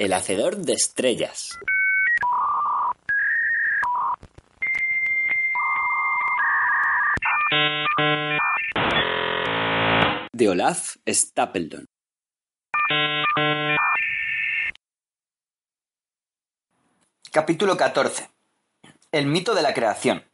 El hacedor de estrellas. De Olaf Stapledon. Capítulo 14. El mito de la creación.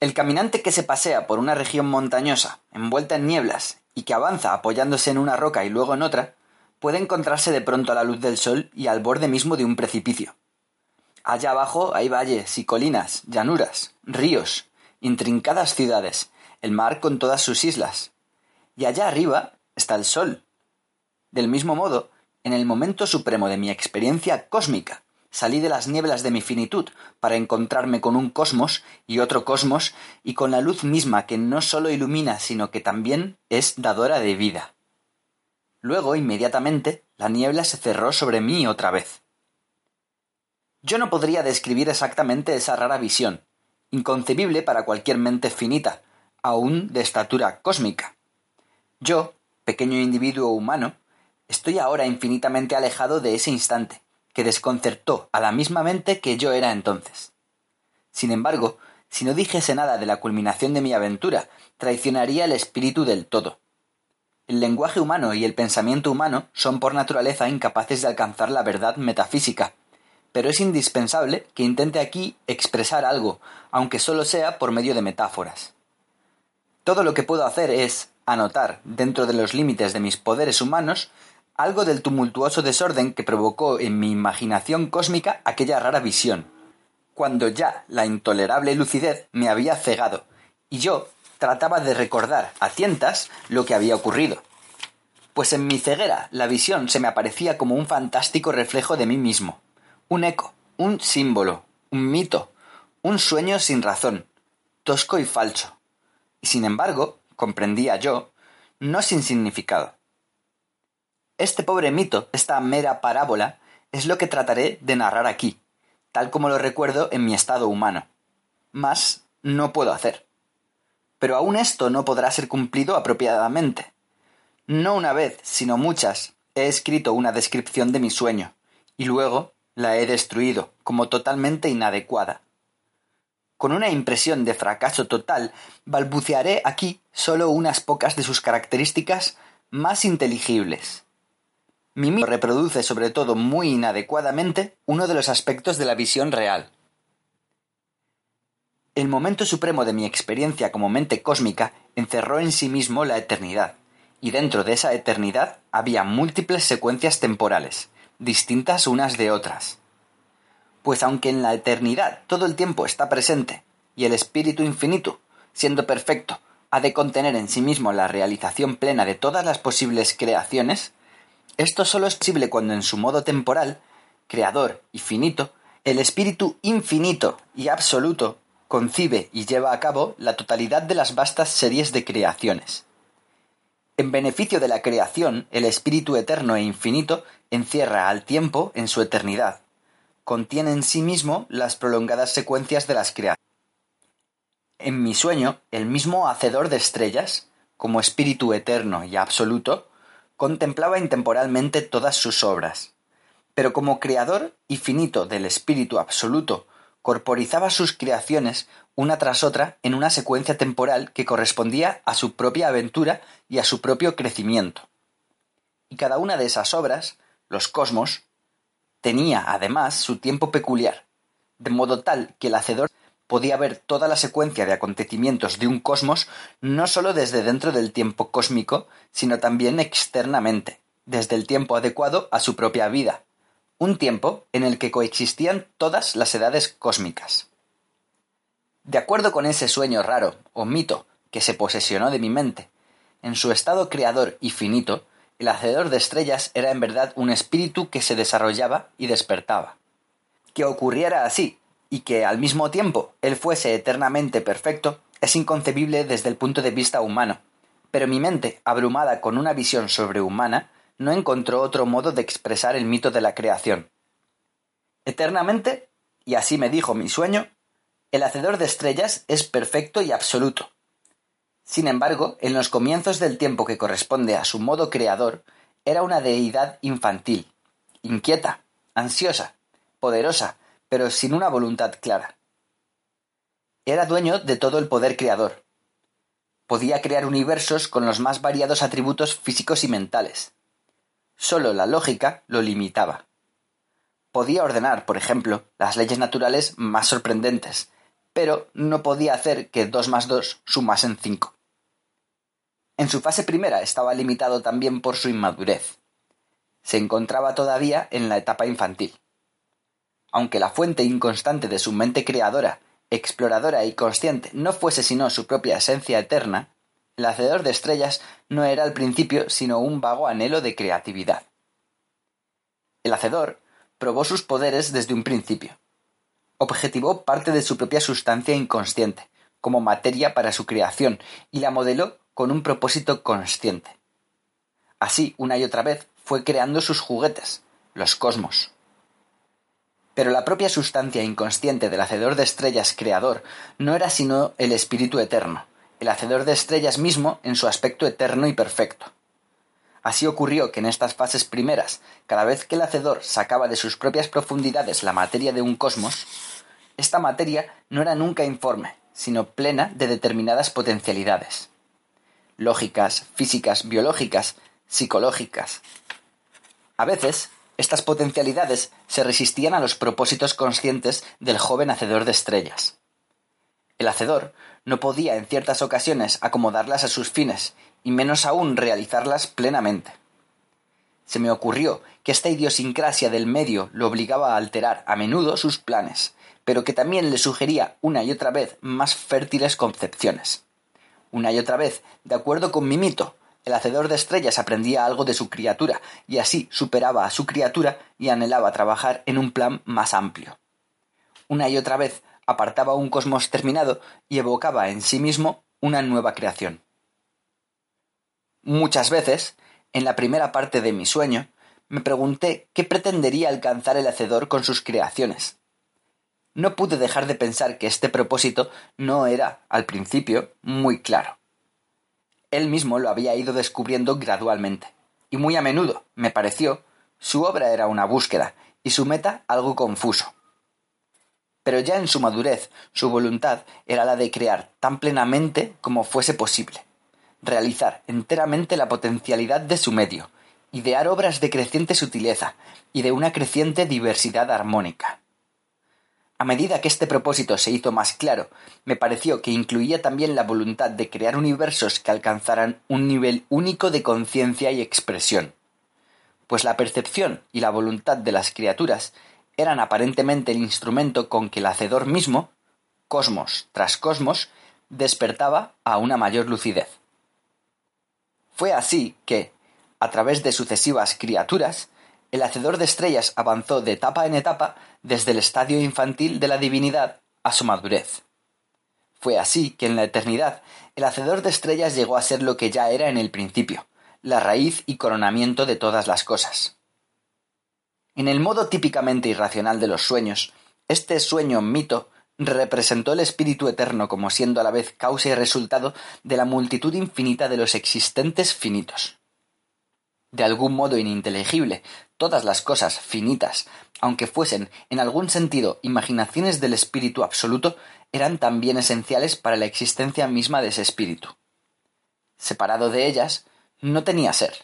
El caminante que se pasea por una región montañosa, envuelta en nieblas, y que avanza apoyándose en una roca y luego en otra, puede encontrarse de pronto a la luz del sol y al borde mismo de un precipicio. Allá abajo hay valles y colinas, llanuras, ríos, intrincadas ciudades, el mar con todas sus islas. Y allá arriba está el sol. Del mismo modo, en el momento supremo de mi experiencia cósmica, salí de las nieblas de mi finitud para encontrarme con un cosmos y otro cosmos y con la luz misma que no sólo ilumina, sino que también es dadora de vida. Luego, inmediatamente, la niebla se cerró sobre mí otra vez. Yo no podría describir exactamente esa rara visión, inconcebible para cualquier mente finita, aun de estatura cósmica. Yo, pequeño individuo humano, estoy ahora infinitamente alejado de ese instante, que desconcertó a la misma mente que yo era entonces. Sin embargo, si no dijese nada de la culminación de mi aventura, traicionaría el espíritu del todo. El lenguaje humano y el pensamiento humano son por naturaleza incapaces de alcanzar la verdad metafísica, pero es indispensable que intente aquí expresar algo, aunque solo sea por medio de metáforas. Todo lo que puedo hacer es anotar, dentro de los límites de mis poderes humanos, algo del tumultuoso desorden que provocó en mi imaginación cósmica aquella rara visión, cuando ya la intolerable lucidez me había cegado, y yo trataba de recordar a tientas lo que había ocurrido. Pues en mi ceguera la visión se me aparecía como un fantástico reflejo de mí mismo, un eco, un símbolo, un mito, un sueño sin razón, tosco y falso. Y sin embargo, comprendía yo, no sin significado. Este pobre mito, esta mera parábola, es lo que trataré de narrar aquí, tal como lo recuerdo en mi estado humano. Más no puedo hacer. Pero aún esto no podrá ser cumplido apropiadamente. No una vez, sino muchas, he escrito una descripción de mi sueño, y luego la he destruido como totalmente inadecuada. Con una impresión de fracaso total, balbucearé aquí solo unas pocas de sus características más inteligibles. Mi mito reproduce sobre todo muy inadecuadamente uno de los aspectos de la visión real. El momento supremo de mi experiencia como mente cósmica encerró en sí mismo la eternidad, y dentro de esa eternidad había múltiples secuencias temporales, distintas unas de otras. Pues aunque en la eternidad todo el tiempo está presente, y el espíritu infinito, siendo perfecto, ha de contener en sí mismo la realización plena de todas las posibles creaciones, esto solo es posible cuando en su modo temporal, creador y finito, el espíritu infinito y absoluto concibe y lleva a cabo la totalidad de las vastas series de creaciones. En beneficio de la creación, el espíritu eterno e infinito encierra al tiempo en su eternidad, contiene en sí mismo las prolongadas secuencias de las creaciones. En mi sueño, el mismo hacedor de estrellas, como espíritu eterno y absoluto, contemplaba intemporalmente todas sus obras, pero como creador y finito del espíritu absoluto, corporizaba sus creaciones una tras otra en una secuencia temporal que correspondía a su propia aventura y a su propio crecimiento. Y cada una de esas obras, los cosmos, tenía además su tiempo peculiar, de modo tal que el hacedor podía ver toda la secuencia de acontecimientos de un cosmos no sólo desde dentro del tiempo cósmico, sino también externamente, desde el tiempo adecuado a su propia vida, un tiempo en el que coexistían todas las edades cósmicas. De acuerdo con ese sueño raro o mito que se posesionó de mi mente, en su estado creador y finito, el hacedor de estrellas era en verdad un espíritu que se desarrollaba y despertaba. Que ocurriera así, y que al mismo tiempo él fuese eternamente perfecto, es inconcebible desde el punto de vista humano, pero mi mente, abrumada con una visión sobrehumana, no encontró otro modo de expresar el mito de la creación. Eternamente, y así me dijo mi sueño, el hacedor de estrellas es perfecto y absoluto. Sin embargo, en los comienzos del tiempo que corresponde a su modo creador, era una deidad infantil, inquieta, ansiosa, poderosa, pero sin una voluntad clara. Era dueño de todo el poder creador. Podía crear universos con los más variados atributos físicos y mentales. Solo la lógica lo limitaba. Podía ordenar, por ejemplo, las leyes naturales más sorprendentes, pero no podía hacer que dos más dos sumasen cinco. En su fase primera estaba limitado también por su inmadurez. Se encontraba todavía en la etapa infantil. Aunque la fuente inconstante de su mente creadora, exploradora y consciente no fuese sino su propia esencia eterna, el hacedor de estrellas no era al principio sino un vago anhelo de creatividad. El hacedor probó sus poderes desde un principio objetivó parte de su propia sustancia inconsciente, como materia para su creación, y la modeló con un propósito consciente. Así, una y otra vez, fue creando sus juguetes, los cosmos. Pero la propia sustancia inconsciente del hacedor de estrellas creador no era sino el espíritu eterno, el hacedor de estrellas mismo en su aspecto eterno y perfecto. Así ocurrió que en estas fases primeras, cada vez que el hacedor sacaba de sus propias profundidades la materia de un cosmos, esta materia no era nunca informe, sino plena de determinadas potencialidades. Lógicas, físicas, biológicas, psicológicas. A veces, estas potencialidades se resistían a los propósitos conscientes del joven hacedor de estrellas. El hacedor no podía en ciertas ocasiones acomodarlas a sus fines y menos aún realizarlas plenamente. Se me ocurrió que esta idiosincrasia del medio lo obligaba a alterar a menudo sus planes, pero que también le sugería una y otra vez más fértiles concepciones. Una y otra vez, de acuerdo con mi mito, el hacedor de estrellas aprendía algo de su criatura, y así superaba a su criatura y anhelaba trabajar en un plan más amplio. Una y otra vez apartaba un cosmos terminado y evocaba en sí mismo una nueva creación. Muchas veces, en la primera parte de mi sueño, me pregunté qué pretendería alcanzar el hacedor con sus creaciones. No pude dejar de pensar que este propósito no era, al principio, muy claro. Él mismo lo había ido descubriendo gradualmente, y muy a menudo, me pareció, su obra era una búsqueda y su meta algo confuso. Pero ya en su madurez, su voluntad era la de crear tan plenamente como fuese posible realizar enteramente la potencialidad de su medio, idear obras de creciente sutileza y de una creciente diversidad armónica. A medida que este propósito se hizo más claro, me pareció que incluía también la voluntad de crear universos que alcanzaran un nivel único de conciencia y expresión, pues la percepción y la voluntad de las criaturas eran aparentemente el instrumento con que el Hacedor mismo, cosmos tras cosmos, despertaba a una mayor lucidez. Fue así que, a través de sucesivas criaturas, el hacedor de estrellas avanzó de etapa en etapa desde el estadio infantil de la divinidad a su madurez. Fue así que en la eternidad el hacedor de estrellas llegó a ser lo que ya era en el principio, la raíz y coronamiento de todas las cosas. En el modo típicamente irracional de los sueños, este sueño mito representó el espíritu eterno como siendo a la vez causa y resultado de la multitud infinita de los existentes finitos. De algún modo ininteligible, todas las cosas finitas, aunque fuesen en algún sentido imaginaciones del espíritu absoluto, eran también esenciales para la existencia misma de ese espíritu. Separado de ellas, no tenía ser.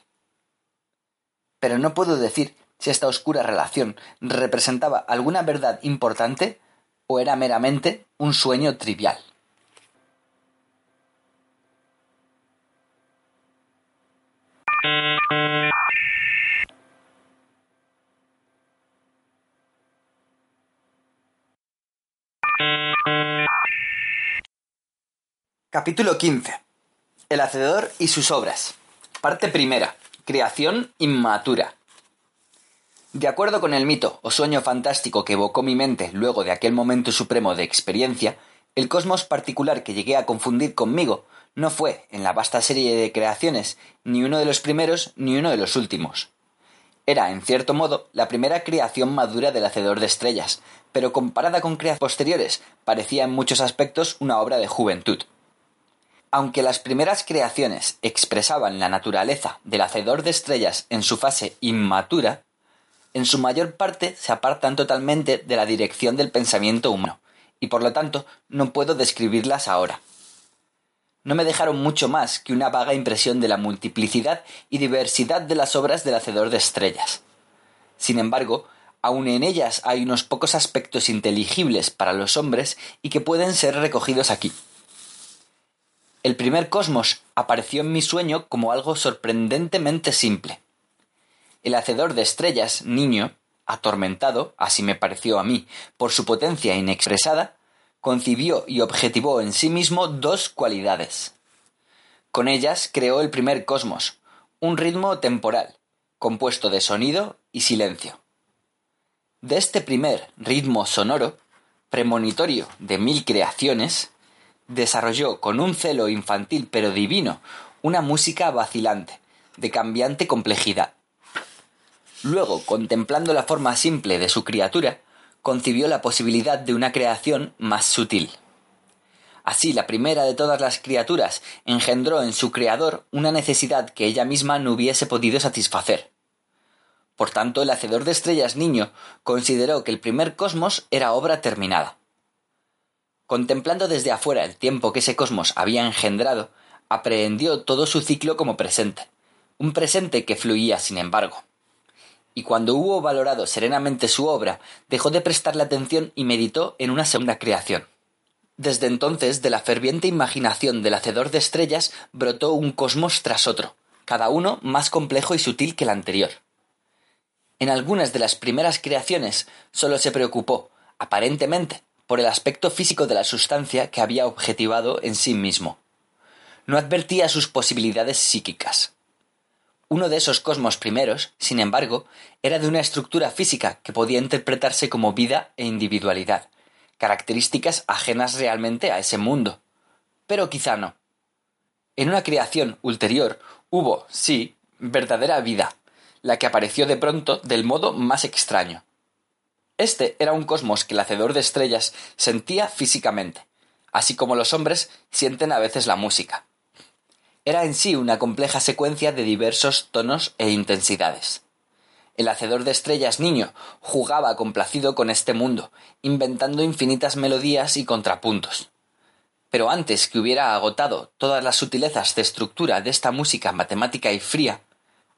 Pero no puedo decir si esta oscura relación representaba alguna verdad importante o era meramente un sueño trivial. Capítulo 15. El Hacedor y sus obras. Parte primera. Creación inmatura. De acuerdo con el mito o sueño fantástico que evocó mi mente luego de aquel momento supremo de experiencia, el cosmos particular que llegué a confundir conmigo no fue, en la vasta serie de creaciones, ni uno de los primeros ni uno de los últimos. Era, en cierto modo, la primera creación madura del Hacedor de Estrellas, pero comparada con creaciones posteriores, parecía en muchos aspectos una obra de juventud. Aunque las primeras creaciones expresaban la naturaleza del hacedor de estrellas en su fase inmatura, en su mayor parte se apartan totalmente de la dirección del pensamiento humano, y por lo tanto no puedo describirlas ahora. No me dejaron mucho más que una vaga impresión de la multiplicidad y diversidad de las obras del hacedor de estrellas. Sin embargo, aun en ellas hay unos pocos aspectos inteligibles para los hombres y que pueden ser recogidos aquí. El primer cosmos apareció en mi sueño como algo sorprendentemente simple. El hacedor de estrellas, niño, atormentado, así me pareció a mí, por su potencia inexpresada, concibió y objetivó en sí mismo dos cualidades. Con ellas creó el primer cosmos, un ritmo temporal, compuesto de sonido y silencio. De este primer ritmo sonoro, premonitorio de mil creaciones, desarrolló con un celo infantil pero divino una música vacilante, de cambiante complejidad. Luego, contemplando la forma simple de su criatura, concibió la posibilidad de una creación más sutil. Así, la primera de todas las criaturas engendró en su creador una necesidad que ella misma no hubiese podido satisfacer. Por tanto, el hacedor de estrellas niño consideró que el primer cosmos era obra terminada. Contemplando desde afuera el tiempo que ese cosmos había engendrado, aprehendió todo su ciclo como presente, un presente que fluía sin embargo. Y cuando hubo valorado serenamente su obra, dejó de prestarle atención y meditó en una segunda creación. Desde entonces, de la ferviente imaginación del hacedor de estrellas brotó un cosmos tras otro, cada uno más complejo y sutil que el anterior. En algunas de las primeras creaciones solo se preocupó, aparentemente, por el aspecto físico de la sustancia que había objetivado en sí mismo. No advertía sus posibilidades psíquicas. Uno de esos cosmos primeros, sin embargo, era de una estructura física que podía interpretarse como vida e individualidad, características ajenas realmente a ese mundo. Pero quizá no. En una creación ulterior hubo, sí, verdadera vida, la que apareció de pronto del modo más extraño. Este era un cosmos que el hacedor de estrellas sentía físicamente, así como los hombres sienten a veces la música. Era en sí una compleja secuencia de diversos tonos e intensidades. El hacedor de estrellas niño jugaba complacido con este mundo, inventando infinitas melodías y contrapuntos. Pero antes que hubiera agotado todas las sutilezas de estructura de esta música matemática y fría,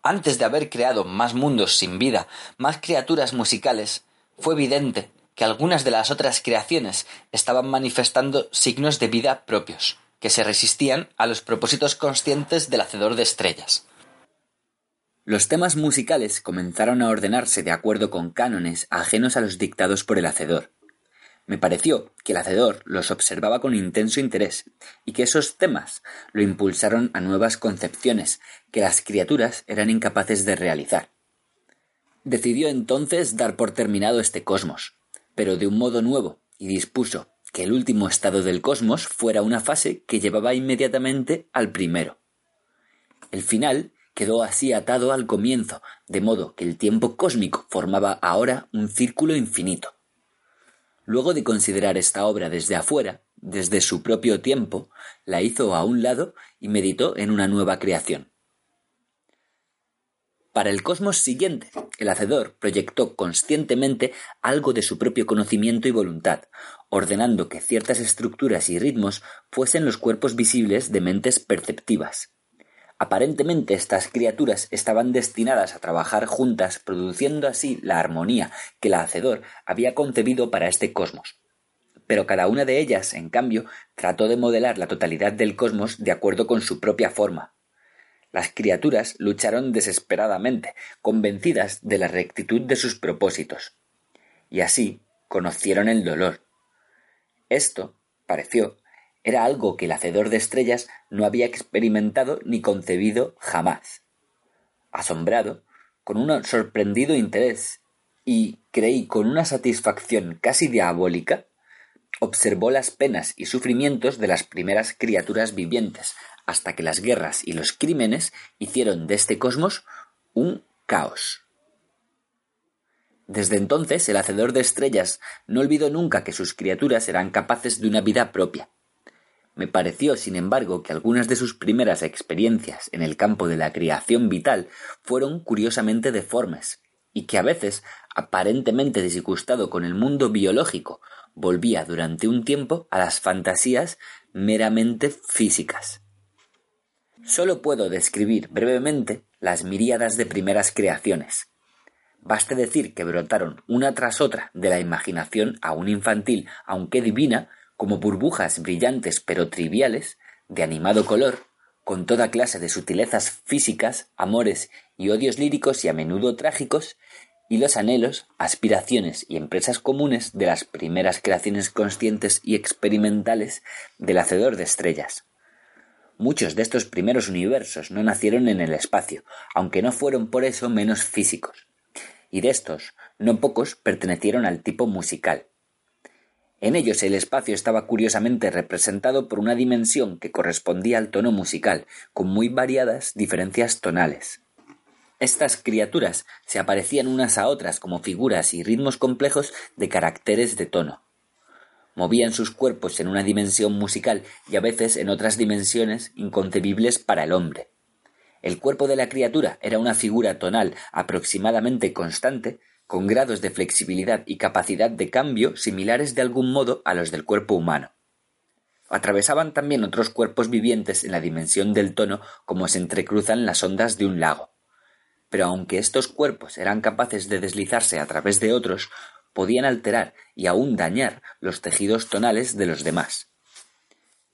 antes de haber creado más mundos sin vida, más criaturas musicales, fue evidente que algunas de las otras creaciones estaban manifestando signos de vida propios, que se resistían a los propósitos conscientes del hacedor de estrellas. Los temas musicales comenzaron a ordenarse de acuerdo con cánones ajenos a los dictados por el hacedor. Me pareció que el hacedor los observaba con intenso interés y que esos temas lo impulsaron a nuevas concepciones que las criaturas eran incapaces de realizar. Decidió entonces dar por terminado este cosmos, pero de un modo nuevo, y dispuso que el último estado del cosmos fuera una fase que llevaba inmediatamente al primero. El final quedó así atado al comienzo, de modo que el tiempo cósmico formaba ahora un círculo infinito. Luego de considerar esta obra desde afuera, desde su propio tiempo, la hizo a un lado y meditó en una nueva creación. Para el cosmos siguiente, el Hacedor proyectó conscientemente algo de su propio conocimiento y voluntad, ordenando que ciertas estructuras y ritmos fuesen los cuerpos visibles de mentes perceptivas. Aparentemente estas criaturas estaban destinadas a trabajar juntas, produciendo así la armonía que el Hacedor había concebido para este cosmos. Pero cada una de ellas, en cambio, trató de modelar la totalidad del cosmos de acuerdo con su propia forma, las criaturas lucharon desesperadamente, convencidas de la rectitud de sus propósitos. Y así conocieron el dolor. Esto, pareció, era algo que el hacedor de estrellas no había experimentado ni concebido jamás. Asombrado, con un sorprendido interés y, creí, con una satisfacción casi diabólica, observó las penas y sufrimientos de las primeras criaturas vivientes, hasta que las guerras y los crímenes hicieron de este cosmos un caos. Desde entonces el hacedor de estrellas no olvidó nunca que sus criaturas eran capaces de una vida propia. Me pareció, sin embargo, que algunas de sus primeras experiencias en el campo de la creación vital fueron curiosamente deformes, y que a veces, aparentemente disgustado con el mundo biológico, volvía durante un tiempo a las fantasías meramente físicas. Solo puedo describir brevemente las miríadas de primeras creaciones. Baste decir que brotaron una tras otra de la imaginación aún infantil, aunque divina, como burbujas brillantes pero triviales, de animado color, con toda clase de sutilezas físicas, amores y odios líricos y a menudo trágicos, y los anhelos, aspiraciones y empresas comunes de las primeras creaciones conscientes y experimentales del hacedor de estrellas. Muchos de estos primeros universos no nacieron en el espacio, aunque no fueron por eso menos físicos. Y de estos, no pocos pertenecieron al tipo musical. En ellos el espacio estaba curiosamente representado por una dimensión que correspondía al tono musical, con muy variadas diferencias tonales. Estas criaturas se aparecían unas a otras como figuras y ritmos complejos de caracteres de tono. Movían sus cuerpos en una dimensión musical y a veces en otras dimensiones inconcebibles para el hombre. El cuerpo de la criatura era una figura tonal aproximadamente constante, con grados de flexibilidad y capacidad de cambio similares de algún modo a los del cuerpo humano. Atravesaban también otros cuerpos vivientes en la dimensión del tono como se entrecruzan las ondas de un lago pero aunque estos cuerpos eran capaces de deslizarse a través de otros, podían alterar y aún dañar los tejidos tonales de los demás.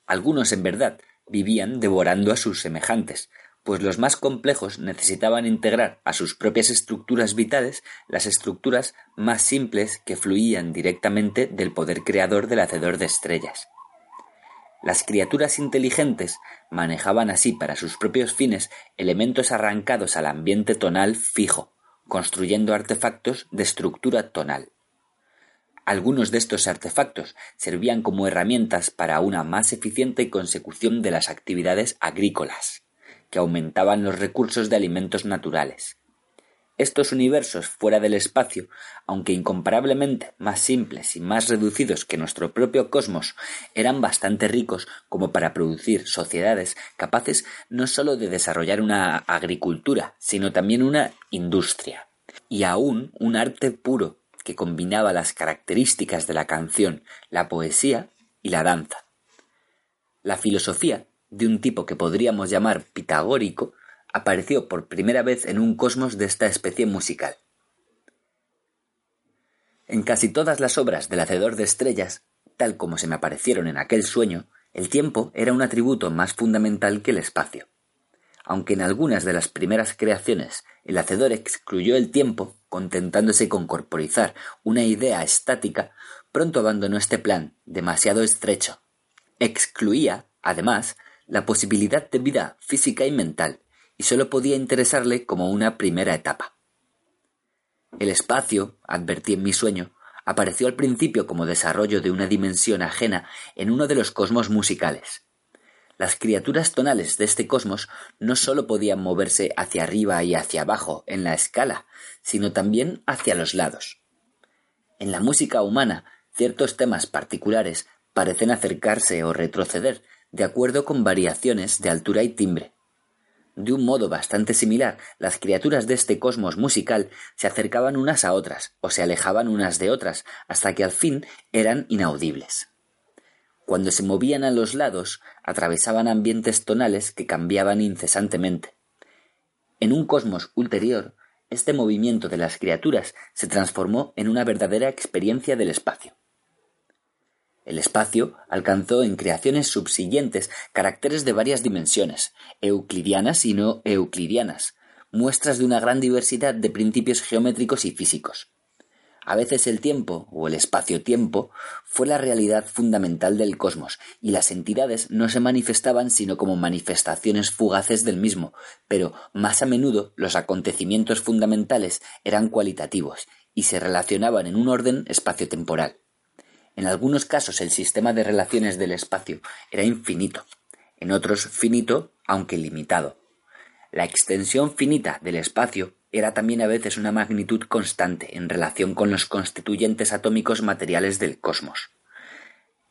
Algunos, en verdad, vivían devorando a sus semejantes, pues los más complejos necesitaban integrar a sus propias estructuras vitales las estructuras más simples que fluían directamente del poder creador del hacedor de estrellas. Las criaturas inteligentes manejaban así para sus propios fines elementos arrancados al ambiente tonal fijo, construyendo artefactos de estructura tonal. Algunos de estos artefactos servían como herramientas para una más eficiente consecución de las actividades agrícolas, que aumentaban los recursos de alimentos naturales. Estos universos fuera del espacio, aunque incomparablemente más simples y más reducidos que nuestro propio cosmos, eran bastante ricos como para producir sociedades capaces no sólo de desarrollar una agricultura, sino también una industria, y aún un arte puro que combinaba las características de la canción, la poesía y la danza. La filosofía, de un tipo que podríamos llamar pitagórico, apareció por primera vez en un cosmos de esta especie musical. En casi todas las obras del Hacedor de Estrellas, tal como se me aparecieron en aquel sueño, el tiempo era un atributo más fundamental que el espacio. Aunque en algunas de las primeras creaciones el Hacedor excluyó el tiempo, contentándose con corporizar una idea estática, pronto abandonó este plan, demasiado estrecho. Excluía, además, la posibilidad de vida física y mental, y sólo podía interesarle como una primera etapa. El espacio, advertí en mi sueño, apareció al principio como desarrollo de una dimensión ajena en uno de los cosmos musicales. Las criaturas tonales de este cosmos no sólo podían moverse hacia arriba y hacia abajo en la escala, sino también hacia los lados. En la música humana, ciertos temas particulares parecen acercarse o retroceder de acuerdo con variaciones de altura y timbre. De un modo bastante similar, las criaturas de este cosmos musical se acercaban unas a otras, o se alejaban unas de otras, hasta que al fin eran inaudibles. Cuando se movían a los lados, atravesaban ambientes tonales que cambiaban incesantemente. En un cosmos ulterior, este movimiento de las criaturas se transformó en una verdadera experiencia del espacio. El espacio alcanzó en creaciones subsiguientes caracteres de varias dimensiones, euclidianas y no euclidianas, muestras de una gran diversidad de principios geométricos y físicos. A veces el tiempo, o el espacio-tiempo, fue la realidad fundamental del cosmos, y las entidades no se manifestaban sino como manifestaciones fugaces del mismo, pero más a menudo los acontecimientos fundamentales eran cualitativos, y se relacionaban en un orden espacio-temporal. En algunos casos el sistema de relaciones del espacio era infinito, en otros finito, aunque limitado. La extensión finita del espacio era también a veces una magnitud constante en relación con los constituyentes atómicos materiales del cosmos.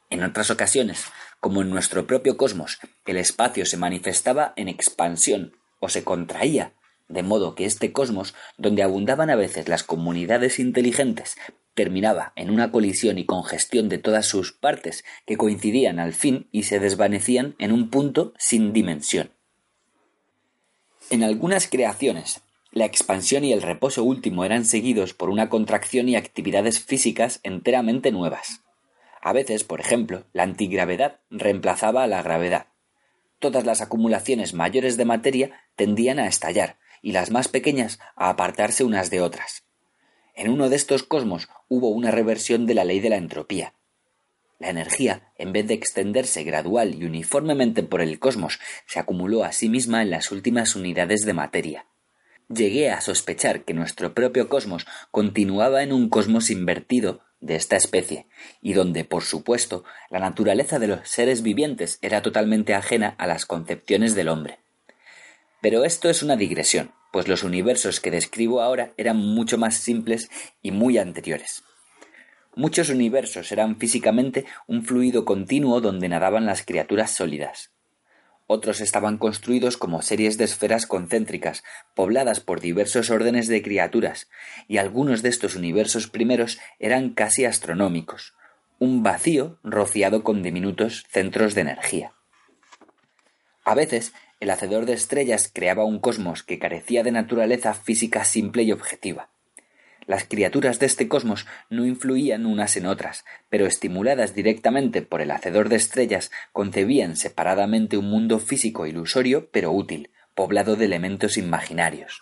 En otras ocasiones, como en nuestro propio cosmos, el espacio se manifestaba en expansión o se contraía, de modo que este cosmos, donde abundaban a veces las comunidades inteligentes, terminaba en una colisión y congestión de todas sus partes que coincidían al fin y se desvanecían en un punto sin dimensión. En algunas creaciones, la expansión y el reposo último eran seguidos por una contracción y actividades físicas enteramente nuevas. A veces, por ejemplo, la antigravedad reemplazaba a la gravedad. Todas las acumulaciones mayores de materia tendían a estallar y las más pequeñas a apartarse unas de otras. En uno de estos cosmos hubo una reversión de la ley de la entropía. La energía, en vez de extenderse gradual y uniformemente por el cosmos, se acumuló a sí misma en las últimas unidades de materia llegué a sospechar que nuestro propio cosmos continuaba en un cosmos invertido de esta especie, y donde, por supuesto, la naturaleza de los seres vivientes era totalmente ajena a las concepciones del hombre. Pero esto es una digresión, pues los universos que describo ahora eran mucho más simples y muy anteriores. Muchos universos eran físicamente un fluido continuo donde nadaban las criaturas sólidas, otros estaban construidos como series de esferas concéntricas, pobladas por diversos órdenes de criaturas, y algunos de estos universos primeros eran casi astronómicos, un vacío rociado con diminutos centros de energía. A veces, el hacedor de estrellas creaba un cosmos que carecía de naturaleza física simple y objetiva. Las criaturas de este cosmos no influían unas en otras, pero estimuladas directamente por el hacedor de estrellas, concebían separadamente un mundo físico ilusorio pero útil, poblado de elementos imaginarios.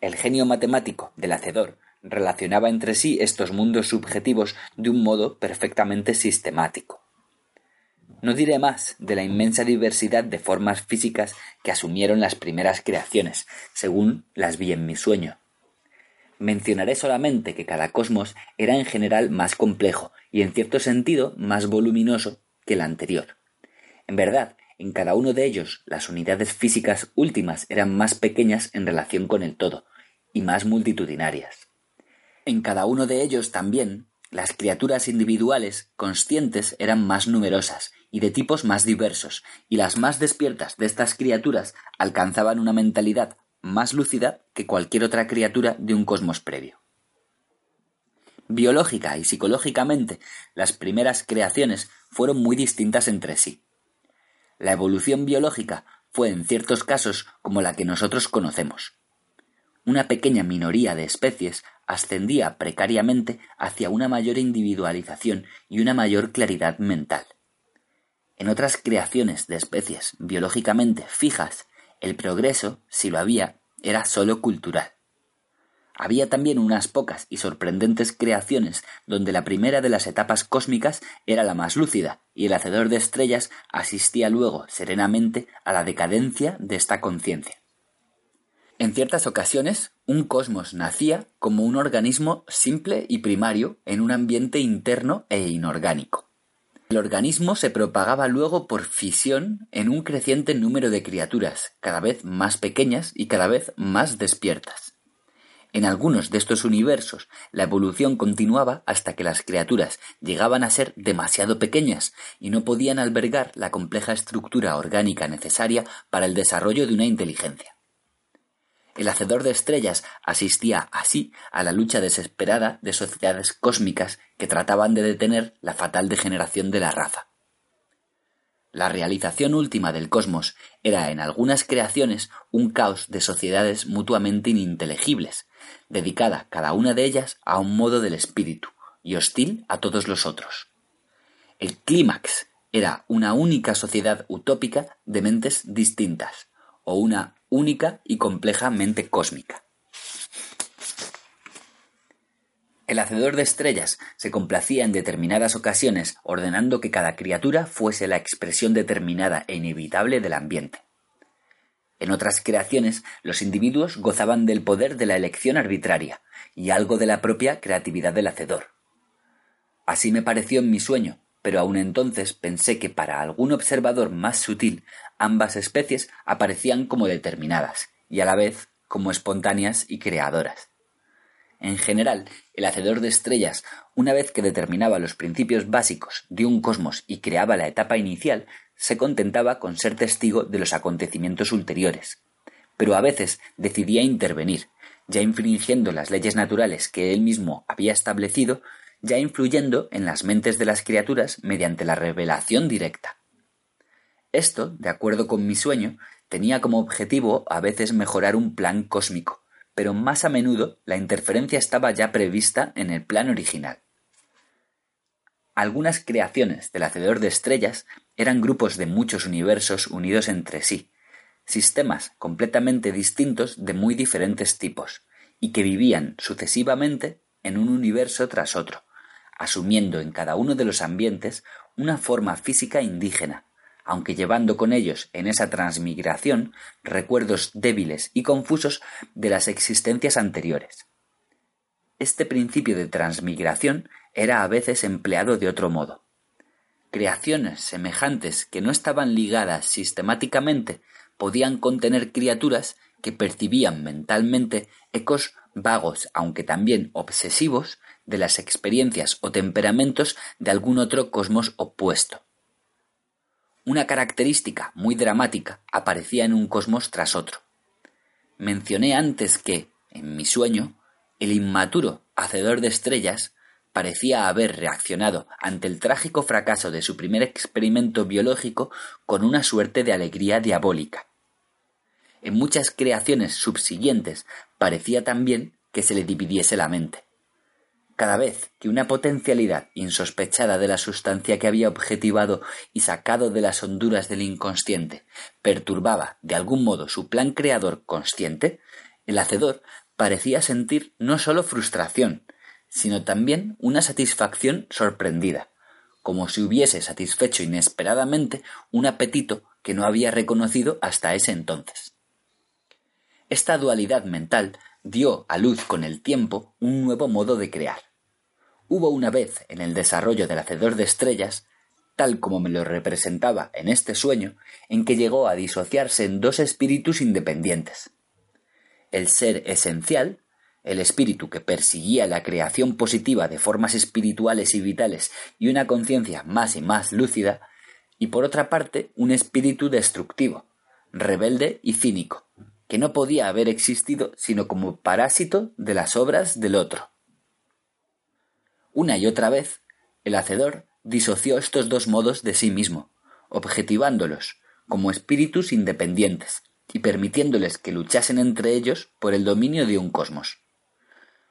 El genio matemático del hacedor relacionaba entre sí estos mundos subjetivos de un modo perfectamente sistemático. No diré más de la inmensa diversidad de formas físicas que asumieron las primeras creaciones, según las vi en mi sueño, Mencionaré solamente que cada cosmos era en general más complejo y en cierto sentido más voluminoso que el anterior. En verdad, en cada uno de ellos las unidades físicas últimas eran más pequeñas en relación con el todo y más multitudinarias. En cada uno de ellos también las criaturas individuales conscientes eran más numerosas y de tipos más diversos, y las más despiertas de estas criaturas alcanzaban una mentalidad más lúcida que cualquier otra criatura de un cosmos previo. Biológica y psicológicamente, las primeras creaciones fueron muy distintas entre sí. La evolución biológica fue en ciertos casos como la que nosotros conocemos. Una pequeña minoría de especies ascendía precariamente hacia una mayor individualización y una mayor claridad mental. En otras creaciones de especies biológicamente fijas el progreso, si lo había, era sólo cultural. Había también unas pocas y sorprendentes creaciones donde la primera de las etapas cósmicas era la más lúcida y el hacedor de estrellas asistía luego serenamente a la decadencia de esta conciencia. En ciertas ocasiones, un cosmos nacía como un organismo simple y primario en un ambiente interno e inorgánico. El organismo se propagaba luego por fisión en un creciente número de criaturas, cada vez más pequeñas y cada vez más despiertas. En algunos de estos universos la evolución continuaba hasta que las criaturas llegaban a ser demasiado pequeñas y no podían albergar la compleja estructura orgánica necesaria para el desarrollo de una inteligencia. El hacedor de estrellas asistía así a la lucha desesperada de sociedades cósmicas que trataban de detener la fatal degeneración de la raza. La realización última del cosmos era en algunas creaciones un caos de sociedades mutuamente ininteligibles, dedicada cada una de ellas a un modo del espíritu y hostil a todos los otros. El clímax era una única sociedad utópica de mentes distintas, o una única y compleja mente cósmica. El hacedor de estrellas se complacía en determinadas ocasiones ordenando que cada criatura fuese la expresión determinada e inevitable del ambiente. En otras creaciones, los individuos gozaban del poder de la elección arbitraria y algo de la propia creatividad del hacedor. Así me pareció en mi sueño, pero aun entonces pensé que para algún observador más sutil ambas especies aparecían como determinadas y a la vez como espontáneas y creadoras. En general, el hacedor de estrellas, una vez que determinaba los principios básicos de un cosmos y creaba la etapa inicial, se contentaba con ser testigo de los acontecimientos ulteriores. Pero a veces decidía intervenir, ya infringiendo las leyes naturales que él mismo había establecido, ya influyendo en las mentes de las criaturas mediante la revelación directa. Esto, de acuerdo con mi sueño, tenía como objetivo a veces mejorar un plan cósmico, pero más a menudo la interferencia estaba ya prevista en el plan original. Algunas creaciones del Hacedor de Estrellas eran grupos de muchos universos unidos entre sí, sistemas completamente distintos de muy diferentes tipos, y que vivían sucesivamente en un universo tras otro, asumiendo en cada uno de los ambientes una forma física indígena, aunque llevando con ellos en esa transmigración recuerdos débiles y confusos de las existencias anteriores. Este principio de transmigración era a veces empleado de otro modo. Creaciones semejantes que no estaban ligadas sistemáticamente podían contener criaturas que percibían mentalmente ecos vagos, aunque también obsesivos, de las experiencias o temperamentos de algún otro cosmos opuesto. Una característica muy dramática aparecía en un cosmos tras otro. Mencioné antes que, en mi sueño, el inmaturo hacedor de estrellas parecía haber reaccionado ante el trágico fracaso de su primer experimento biológico con una suerte de alegría diabólica. En muchas creaciones subsiguientes parecía también que se le dividiese la mente. Cada vez que una potencialidad insospechada de la sustancia que había objetivado y sacado de las honduras del inconsciente perturbaba de algún modo su plan creador consciente, el hacedor parecía sentir no sólo frustración, sino también una satisfacción sorprendida, como si hubiese satisfecho inesperadamente un apetito que no había reconocido hasta ese entonces. Esta dualidad mental dio a luz con el tiempo un nuevo modo de crear. Hubo una vez en el desarrollo del Hacedor de Estrellas, tal como me lo representaba en este sueño, en que llegó a disociarse en dos espíritus independientes. El ser esencial, el espíritu que persiguía la creación positiva de formas espirituales y vitales y una conciencia más y más lúcida, y por otra parte un espíritu destructivo, rebelde y cínico, que no podía haber existido sino como parásito de las obras del otro. Una y otra vez, el hacedor disoció estos dos modos de sí mismo, objetivándolos como espíritus independientes y permitiéndoles que luchasen entre ellos por el dominio de un cosmos.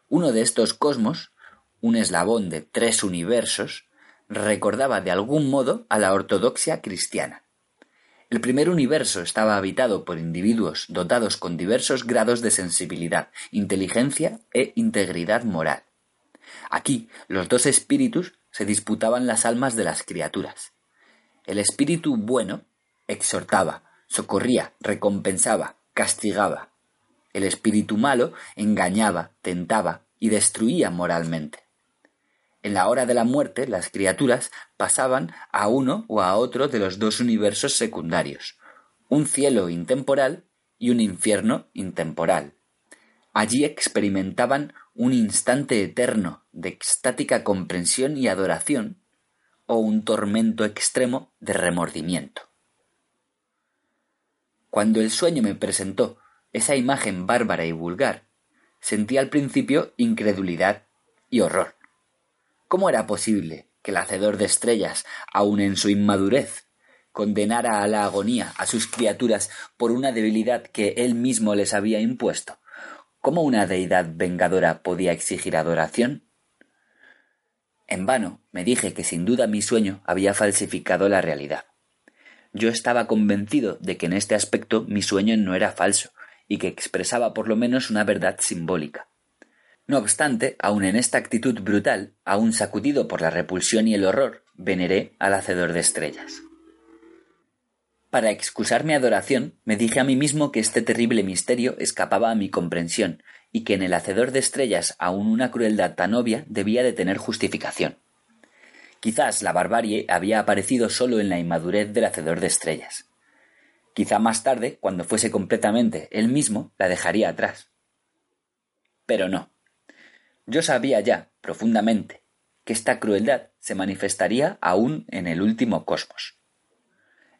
Uno de estos cosmos, un eslabón de tres universos, recordaba de algún modo a la ortodoxia cristiana. El primer universo estaba habitado por individuos dotados con diversos grados de sensibilidad, inteligencia e integridad moral. Aquí los dos espíritus se disputaban las almas de las criaturas. El espíritu bueno exhortaba, socorría, recompensaba, castigaba. El espíritu malo engañaba, tentaba y destruía moralmente. En la hora de la muerte las criaturas pasaban a uno o a otro de los dos universos secundarios, un cielo intemporal y un infierno intemporal. Allí experimentaban un instante eterno de extática comprensión y adoración, o un tormento extremo de remordimiento. Cuando el sueño me presentó esa imagen bárbara y vulgar, sentí al principio incredulidad y horror. ¿Cómo era posible que el hacedor de estrellas, aun en su inmadurez, condenara a la agonía a sus criaturas por una debilidad que él mismo les había impuesto? ¿Cómo una deidad vengadora podía exigir adoración? En vano me dije que sin duda mi sueño había falsificado la realidad. Yo estaba convencido de que en este aspecto mi sueño no era falso y que expresaba por lo menos una verdad simbólica. No obstante, aun en esta actitud brutal, aun sacudido por la repulsión y el horror, veneré al hacedor de estrellas. Para excusar mi adoración, me dije a mí mismo que este terrible misterio escapaba a mi comprensión, y que en el hacedor de estrellas aun una crueldad tan obvia debía de tener justificación. Quizás la barbarie había aparecido sólo en la inmadurez del hacedor de estrellas. Quizá más tarde, cuando fuese completamente él mismo, la dejaría atrás. Pero no. Yo sabía ya, profundamente, que esta crueldad se manifestaría aún en el último cosmos.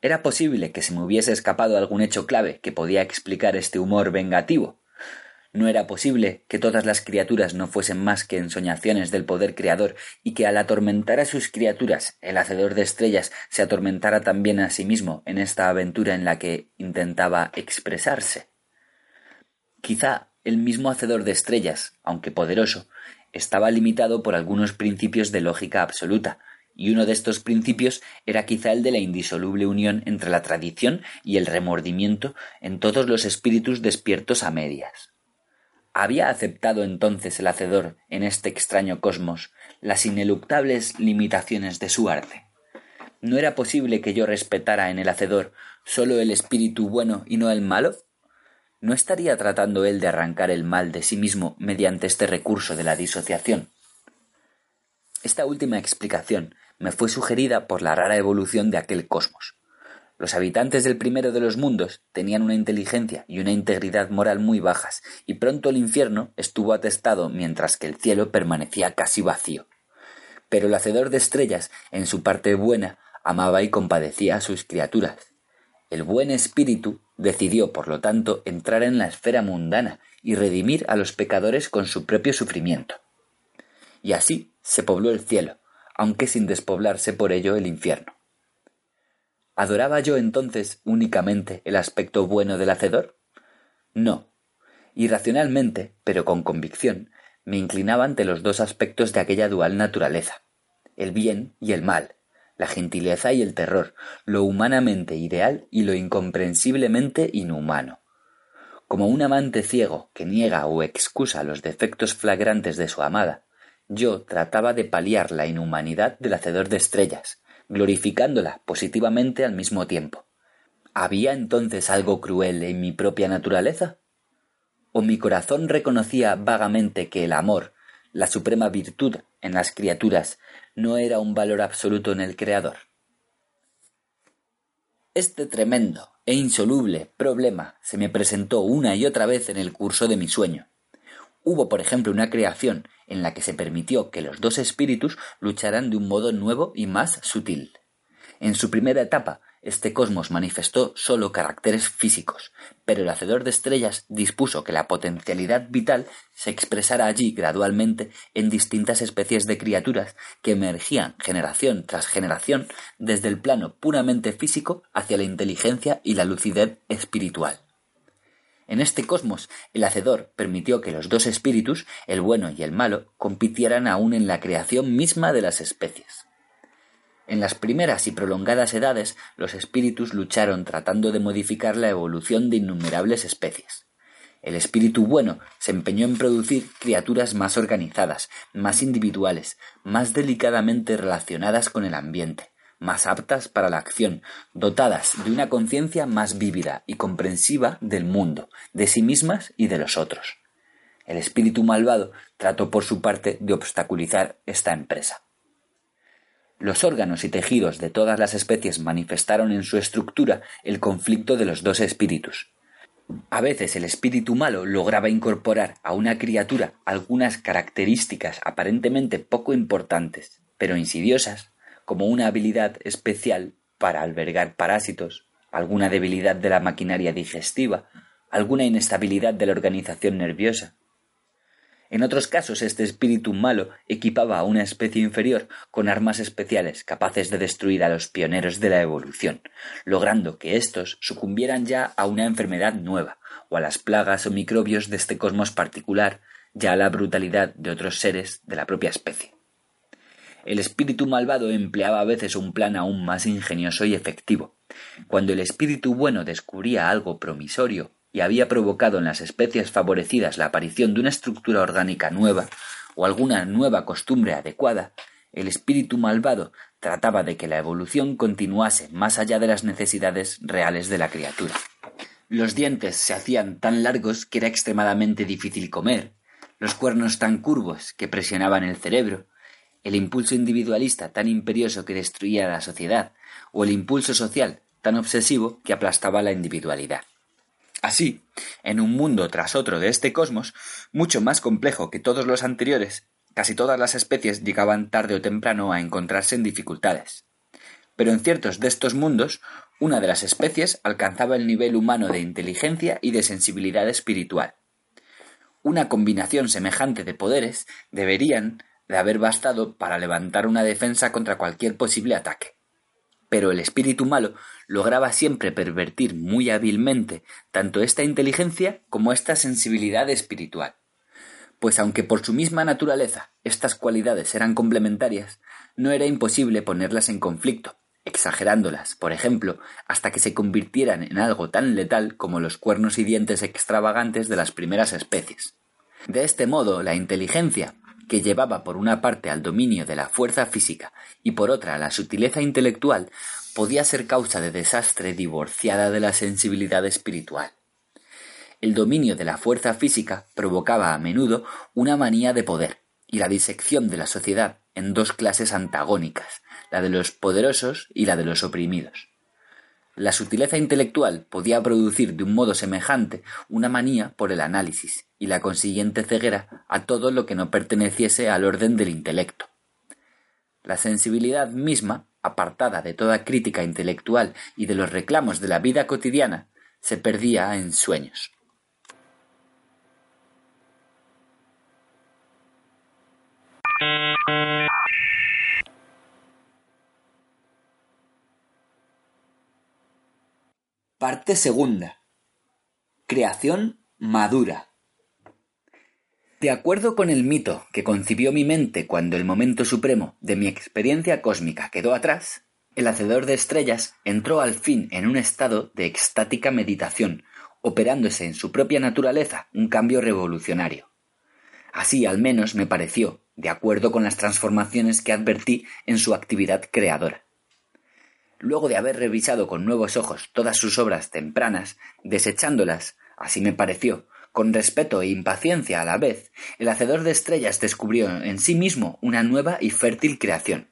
Era posible que se me hubiese escapado algún hecho clave que podía explicar este humor vengativo. No era posible que todas las criaturas no fuesen más que ensoñaciones del poder creador y que al atormentar a sus criaturas el hacedor de estrellas se atormentara también a sí mismo en esta aventura en la que intentaba expresarse. Quizá el mismo hacedor de estrellas, aunque poderoso, estaba limitado por algunos principios de lógica absoluta, y uno de estos principios era quizá el de la indisoluble unión entre la tradición y el remordimiento en todos los espíritus despiertos a medias. ¿Había aceptado entonces el Hacedor en este extraño cosmos las ineluctables limitaciones de su arte? ¿No era posible que yo respetara en el Hacedor sólo el espíritu bueno y no el malo? ¿No estaría tratando él de arrancar el mal de sí mismo mediante este recurso de la disociación? Esta última explicación me fue sugerida por la rara evolución de aquel cosmos. Los habitantes del primero de los mundos tenían una inteligencia y una integridad moral muy bajas, y pronto el infierno estuvo atestado mientras que el cielo permanecía casi vacío. Pero el hacedor de estrellas, en su parte buena, amaba y compadecía a sus criaturas. El buen espíritu decidió, por lo tanto, entrar en la esfera mundana y redimir a los pecadores con su propio sufrimiento. Y así se pobló el cielo, aunque sin despoblarse por ello el infierno. ¿Adoraba yo entonces únicamente el aspecto bueno del Hacedor? No. Irracionalmente, pero con convicción, me inclinaba ante los dos aspectos de aquella dual naturaleza, el bien y el mal, la gentileza y el terror, lo humanamente ideal y lo incomprensiblemente inhumano. Como un amante ciego que niega o excusa los defectos flagrantes de su amada, yo trataba de paliar la inhumanidad del hacedor de estrellas, glorificándola positivamente al mismo tiempo. ¿Había entonces algo cruel en mi propia naturaleza? ¿O mi corazón reconocía vagamente que el amor, la suprema virtud en las criaturas, no era un valor absoluto en el Creador? Este tremendo e insoluble problema se me presentó una y otra vez en el curso de mi sueño. Hubo, por ejemplo, una creación en la que se permitió que los dos espíritus lucharan de un modo nuevo y más sutil. En su primera etapa, este cosmos manifestó sólo caracteres físicos, pero el Hacedor de Estrellas dispuso que la potencialidad vital se expresara allí gradualmente en distintas especies de criaturas que emergían generación tras generación desde el plano puramente físico hacia la inteligencia y la lucidez espiritual. En este cosmos, el Hacedor permitió que los dos espíritus, el bueno y el malo, compitieran aún en la creación misma de las especies. En las primeras y prolongadas edades, los espíritus lucharon tratando de modificar la evolución de innumerables especies. El espíritu bueno se empeñó en producir criaturas más organizadas, más individuales, más delicadamente relacionadas con el ambiente, más aptas para la acción, dotadas de una conciencia más vívida y comprensiva del mundo, de sí mismas y de los otros. El espíritu malvado trató por su parte de obstaculizar esta empresa. Los órganos y tejidos de todas las especies manifestaron en su estructura el conflicto de los dos espíritus. A veces el espíritu malo lograba incorporar a una criatura algunas características aparentemente poco importantes, pero insidiosas, como una habilidad especial para albergar parásitos, alguna debilidad de la maquinaria digestiva, alguna inestabilidad de la organización nerviosa. En otros casos, este espíritu malo equipaba a una especie inferior con armas especiales capaces de destruir a los pioneros de la evolución, logrando que éstos sucumbieran ya a una enfermedad nueva, o a las plagas o microbios de este cosmos particular, ya a la brutalidad de otros seres de la propia especie. El espíritu malvado empleaba a veces un plan aún más ingenioso y efectivo. Cuando el espíritu bueno descubría algo promisorio y había provocado en las especies favorecidas la aparición de una estructura orgánica nueva o alguna nueva costumbre adecuada, el espíritu malvado trataba de que la evolución continuase más allá de las necesidades reales de la criatura. Los dientes se hacían tan largos que era extremadamente difícil comer, los cuernos tan curvos que presionaban el cerebro, el impulso individualista tan imperioso que destruía la sociedad, o el impulso social tan obsesivo que aplastaba la individualidad. Así, en un mundo tras otro de este cosmos, mucho más complejo que todos los anteriores, casi todas las especies llegaban tarde o temprano a encontrarse en dificultades. Pero en ciertos de estos mundos, una de las especies alcanzaba el nivel humano de inteligencia y de sensibilidad espiritual. Una combinación semejante de poderes deberían de haber bastado para levantar una defensa contra cualquier posible ataque. Pero el espíritu malo lograba siempre pervertir muy hábilmente tanto esta inteligencia como esta sensibilidad espiritual. Pues aunque por su misma naturaleza estas cualidades eran complementarias, no era imposible ponerlas en conflicto, exagerándolas, por ejemplo, hasta que se convirtieran en algo tan letal como los cuernos y dientes extravagantes de las primeras especies. De este modo, la inteligencia, que llevaba por una parte al dominio de la fuerza física y por otra a la sutileza intelectual, podía ser causa de desastre divorciada de la sensibilidad espiritual. El dominio de la fuerza física provocaba a menudo una manía de poder y la disección de la sociedad en dos clases antagónicas, la de los poderosos y la de los oprimidos. La sutileza intelectual podía producir de un modo semejante una manía por el análisis y la consiguiente ceguera a todo lo que no perteneciese al orden del intelecto. La sensibilidad misma, apartada de toda crítica intelectual y de los reclamos de la vida cotidiana, se perdía en sueños. Parte segunda. Creación madura. De acuerdo con el mito que concibió mi mente cuando el momento supremo de mi experiencia cósmica quedó atrás, el hacedor de estrellas entró al fin en un estado de extática meditación, operándose en su propia naturaleza un cambio revolucionario. Así al menos me pareció, de acuerdo con las transformaciones que advertí en su actividad creadora. Luego de haber revisado con nuevos ojos todas sus obras tempranas, desechándolas, así me pareció, con respeto e impaciencia a la vez, el hacedor de estrellas descubrió en sí mismo una nueva y fértil creación.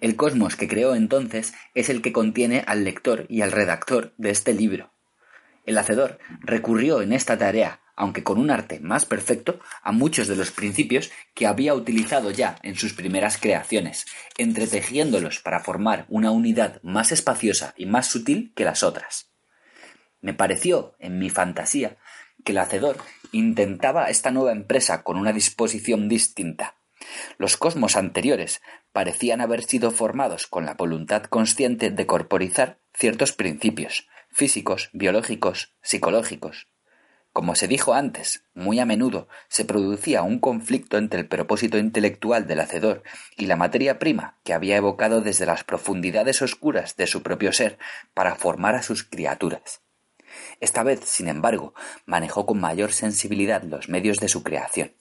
El cosmos que creó entonces es el que contiene al lector y al redactor de este libro. El hacedor recurrió en esta tarea aunque con un arte más perfecto, a muchos de los principios que había utilizado ya en sus primeras creaciones, entretejiéndolos para formar una unidad más espaciosa y más sutil que las otras. Me pareció, en mi fantasía, que el hacedor intentaba esta nueva empresa con una disposición distinta. Los cosmos anteriores parecían haber sido formados con la voluntad consciente de corporizar ciertos principios, físicos, biológicos, psicológicos, como se dijo antes, muy a menudo se producía un conflicto entre el propósito intelectual del hacedor y la materia prima que había evocado desde las profundidades oscuras de su propio ser para formar a sus criaturas. Esta vez, sin embargo, manejó con mayor sensibilidad los medios de su creación.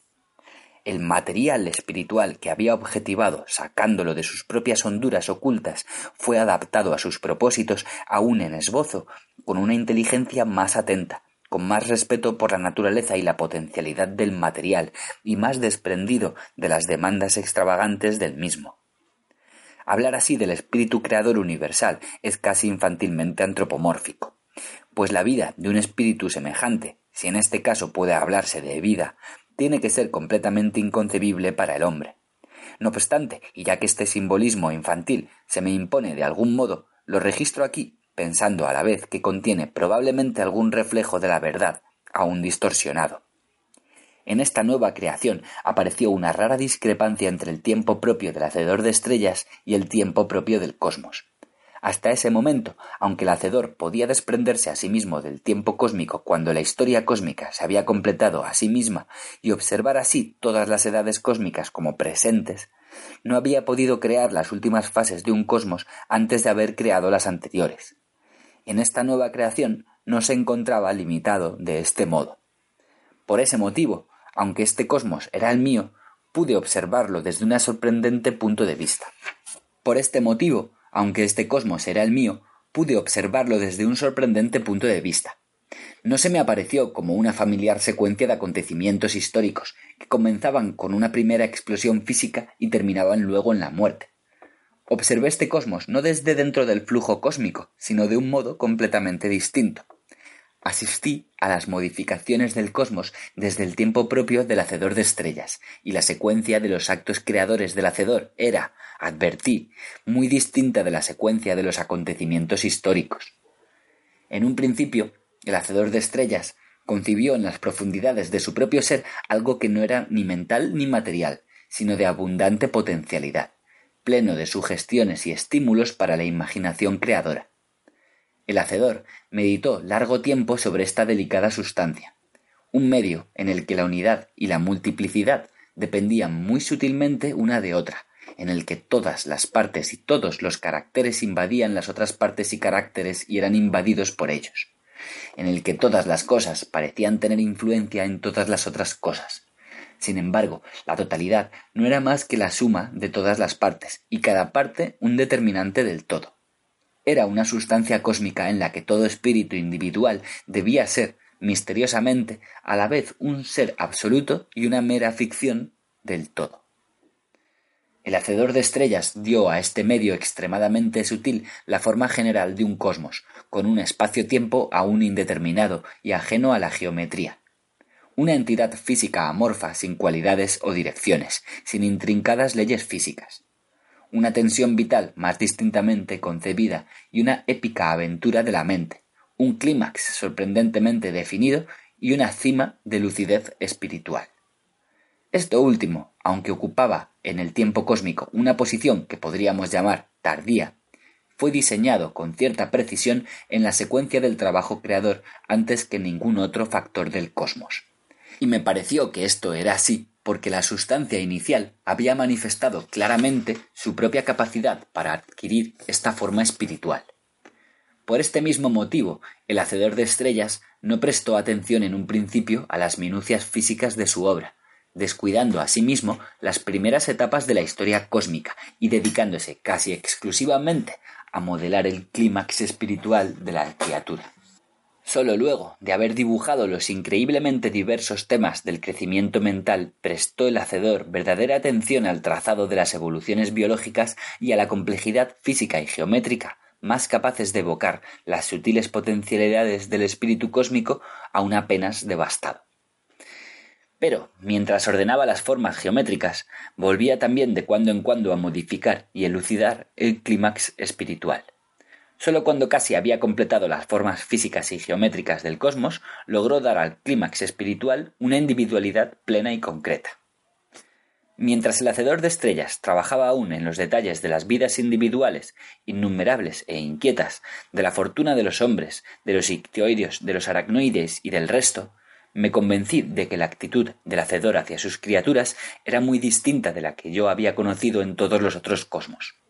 El material espiritual que había objetivado sacándolo de sus propias honduras ocultas fue adaptado a sus propósitos aún en esbozo, con una inteligencia más atenta, con más respeto por la naturaleza y la potencialidad del material y más desprendido de las demandas extravagantes del mismo. Hablar así del espíritu creador universal es casi infantilmente antropomórfico, pues la vida de un espíritu semejante, si en este caso puede hablarse de vida, tiene que ser completamente inconcebible para el hombre. No obstante, y ya que este simbolismo infantil se me impone de algún modo, lo registro aquí pensando a la vez que contiene probablemente algún reflejo de la verdad, aún distorsionado. En esta nueva creación apareció una rara discrepancia entre el tiempo propio del hacedor de estrellas y el tiempo propio del cosmos. Hasta ese momento, aunque el hacedor podía desprenderse a sí mismo del tiempo cósmico cuando la historia cósmica se había completado a sí misma y observar así todas las edades cósmicas como presentes, no había podido crear las últimas fases de un cosmos antes de haber creado las anteriores. En esta nueva creación no se encontraba limitado de este modo. Por ese motivo, aunque este cosmos era el mío, pude observarlo desde un sorprendente punto de vista. Por este motivo, aunque este cosmos era el mío, pude observarlo desde un sorprendente punto de vista. No se me apareció como una familiar secuencia de acontecimientos históricos que comenzaban con una primera explosión física y terminaban luego en la muerte. Observé este cosmos no desde dentro del flujo cósmico, sino de un modo completamente distinto. Asistí a las modificaciones del cosmos desde el tiempo propio del hacedor de estrellas, y la secuencia de los actos creadores del hacedor era, advertí, muy distinta de la secuencia de los acontecimientos históricos. En un principio, el hacedor de estrellas concibió en las profundidades de su propio ser algo que no era ni mental ni material, sino de abundante potencialidad, pleno de sugestiones y estímulos para la imaginación creadora. El hacedor meditó largo tiempo sobre esta delicada sustancia, un medio en el que la unidad y la multiplicidad dependían muy sutilmente una de otra, en el que todas las partes y todos los caracteres invadían las otras partes y caracteres y eran invadidos por ellos, en el que todas las cosas parecían tener influencia en todas las otras cosas. Sin embargo, la totalidad no era más que la suma de todas las partes, y cada parte un determinante del todo. Era una sustancia cósmica en la que todo espíritu individual debía ser, misteriosamente, a la vez un ser absoluto y una mera ficción del todo. El hacedor de estrellas dio a este medio extremadamente sutil la forma general de un cosmos, con un espacio-tiempo aún indeterminado y ajeno a la geometría. Una entidad física amorfa sin cualidades o direcciones, sin intrincadas leyes físicas una tensión vital más distintamente concebida y una épica aventura de la mente, un clímax sorprendentemente definido y una cima de lucidez espiritual. Esto último, aunque ocupaba en el tiempo cósmico una posición que podríamos llamar tardía, fue diseñado con cierta precisión en la secuencia del trabajo creador antes que ningún otro factor del cosmos. Y me pareció que esto era así porque la sustancia inicial había manifestado claramente su propia capacidad para adquirir esta forma espiritual. Por este mismo motivo, el hacedor de estrellas no prestó atención en un principio a las minucias físicas de su obra, descuidando asimismo las primeras etapas de la historia cósmica y dedicándose casi exclusivamente a modelar el clímax espiritual de la criatura. Solo luego de haber dibujado los increíblemente diversos temas del crecimiento mental, prestó el hacedor verdadera atención al trazado de las evoluciones biológicas y a la complejidad física y geométrica más capaces de evocar las sutiles potencialidades del espíritu cósmico aún apenas devastado. Pero, mientras ordenaba las formas geométricas, volvía también de cuando en cuando a modificar y elucidar el clímax espiritual. Solo cuando casi había completado las formas físicas y geométricas del cosmos, logró dar al clímax espiritual una individualidad plena y concreta. Mientras el hacedor de estrellas trabajaba aún en los detalles de las vidas individuales, innumerables e inquietas, de la fortuna de los hombres, de los ictioideos, de los aracnoides y del resto, me convencí de que la actitud del hacedor hacia sus criaturas era muy distinta de la que yo había conocido en todos los otros cosmos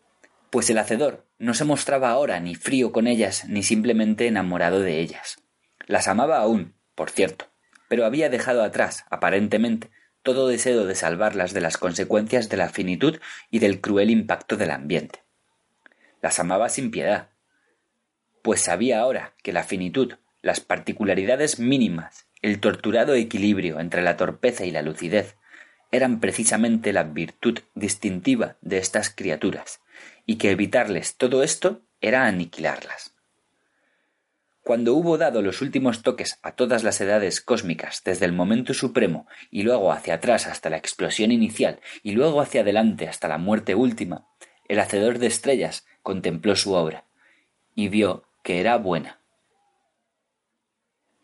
pues el hacedor no se mostraba ahora ni frío con ellas ni simplemente enamorado de ellas. Las amaba aún, por cierto, pero había dejado atrás, aparentemente, todo deseo de salvarlas de las consecuencias de la finitud y del cruel impacto del ambiente. Las amaba sin piedad, pues sabía ahora que la finitud, las particularidades mínimas, el torturado equilibrio entre la torpeza y la lucidez, eran precisamente la virtud distintiva de estas criaturas, y que evitarles todo esto era aniquilarlas. Cuando hubo dado los últimos toques a todas las edades cósmicas desde el momento supremo y luego hacia atrás hasta la explosión inicial y luego hacia adelante hasta la muerte última, el hacedor de estrellas contempló su obra y vio que era buena.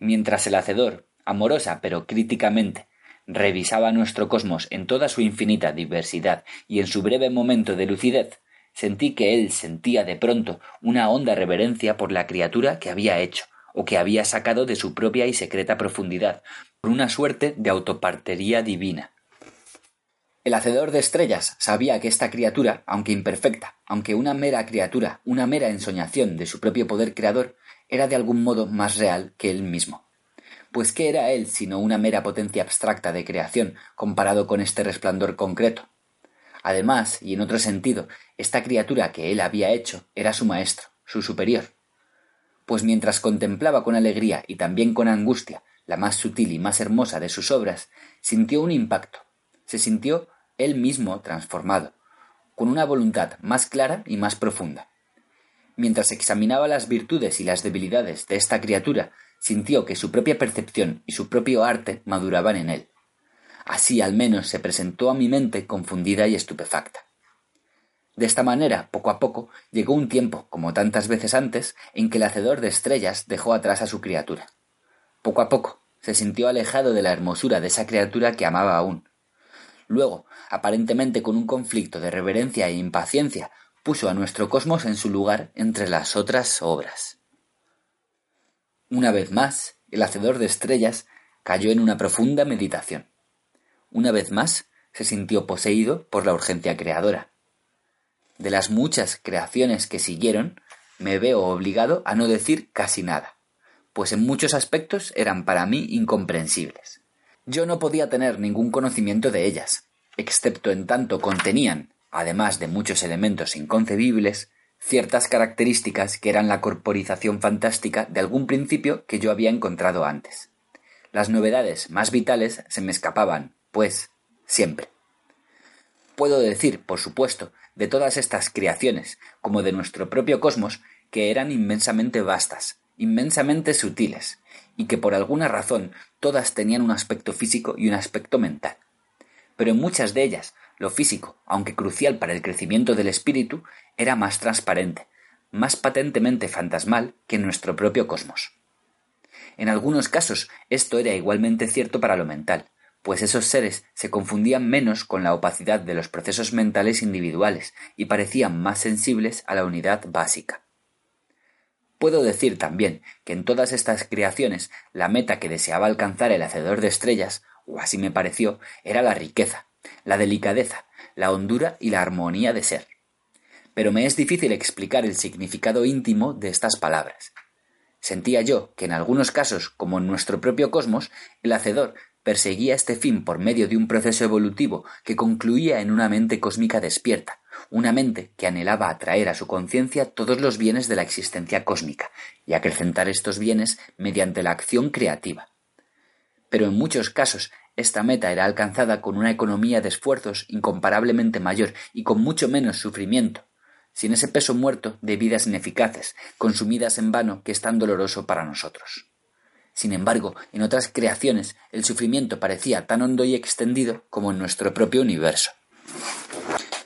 Mientras el hacedor, amorosa pero críticamente, revisaba nuestro cosmos en toda su infinita diversidad y en su breve momento de lucidez, sentí que él sentía de pronto una honda reverencia por la criatura que había hecho, o que había sacado de su propia y secreta profundidad, por una suerte de autopartería divina. El hacedor de estrellas sabía que esta criatura, aunque imperfecta, aunque una mera criatura, una mera ensoñación de su propio poder creador, era de algún modo más real que él mismo. Pues ¿qué era él sino una mera potencia abstracta de creación comparado con este resplandor concreto? Además, y en otro sentido, esta criatura que él había hecho era su maestro, su superior. Pues mientras contemplaba con alegría y también con angustia la más sutil y más hermosa de sus obras, sintió un impacto, se sintió él mismo transformado, con una voluntad más clara y más profunda. Mientras examinaba las virtudes y las debilidades de esta criatura, sintió que su propia percepción y su propio arte maduraban en él. Así al menos se presentó a mi mente confundida y estupefacta. De esta manera, poco a poco, llegó un tiempo, como tantas veces antes, en que el hacedor de estrellas dejó atrás a su criatura. Poco a poco, se sintió alejado de la hermosura de esa criatura que amaba aún. Luego, aparentemente con un conflicto de reverencia e impaciencia, puso a nuestro cosmos en su lugar entre las otras obras. Una vez más, el hacedor de estrellas cayó en una profunda meditación. Una vez más, se sintió poseído por la urgencia creadora. De las muchas creaciones que siguieron, me veo obligado a no decir casi nada, pues en muchos aspectos eran para mí incomprensibles. Yo no podía tener ningún conocimiento de ellas, excepto en tanto contenían, además de muchos elementos inconcebibles, ciertas características que eran la corporización fantástica de algún principio que yo había encontrado antes. Las novedades más vitales se me escapaban, pues, siempre. Puedo decir, por supuesto, de todas estas creaciones, como de nuestro propio cosmos, que eran inmensamente vastas, inmensamente sutiles, y que por alguna razón todas tenían un aspecto físico y un aspecto mental. Pero en muchas de ellas lo físico, aunque crucial para el crecimiento del espíritu, era más transparente, más patentemente fantasmal que en nuestro propio cosmos. En algunos casos esto era igualmente cierto para lo mental, pues esos seres se confundían menos con la opacidad de los procesos mentales individuales y parecían más sensibles a la unidad básica. Puedo decir también que en todas estas creaciones la meta que deseaba alcanzar el hacedor de estrellas, o así me pareció, era la riqueza, la delicadeza, la hondura y la armonía de ser. Pero me es difícil explicar el significado íntimo de estas palabras. Sentía yo que en algunos casos, como en nuestro propio cosmos, el hacedor perseguía este fin por medio de un proceso evolutivo que concluía en una mente cósmica despierta, una mente que anhelaba atraer a su conciencia todos los bienes de la existencia cósmica y acrecentar estos bienes mediante la acción creativa. Pero en muchos casos esta meta era alcanzada con una economía de esfuerzos incomparablemente mayor y con mucho menos sufrimiento, sin ese peso muerto de vidas ineficaces, consumidas en vano, que es tan doloroso para nosotros. Sin embargo, en otras creaciones el sufrimiento parecía tan hondo y extendido como en nuestro propio universo.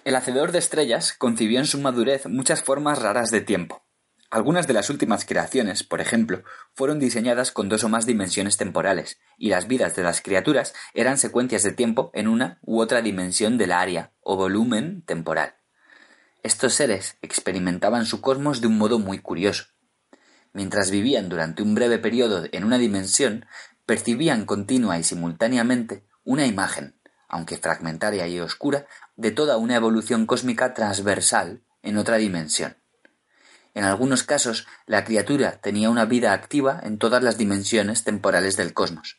El hacedor de estrellas concibió en su madurez muchas formas raras de tiempo. Algunas de las últimas creaciones, por ejemplo, fueron diseñadas con dos o más dimensiones temporales, y las vidas de las criaturas eran secuencias de tiempo en una u otra dimensión del área o volumen temporal. Estos seres experimentaban su cosmos de un modo muy curioso. Mientras vivían durante un breve periodo en una dimensión, percibían continua y simultáneamente una imagen, aunque fragmentaria y oscura, de toda una evolución cósmica transversal en otra dimensión. En algunos casos, la criatura tenía una vida activa en todas las dimensiones temporales del cosmos.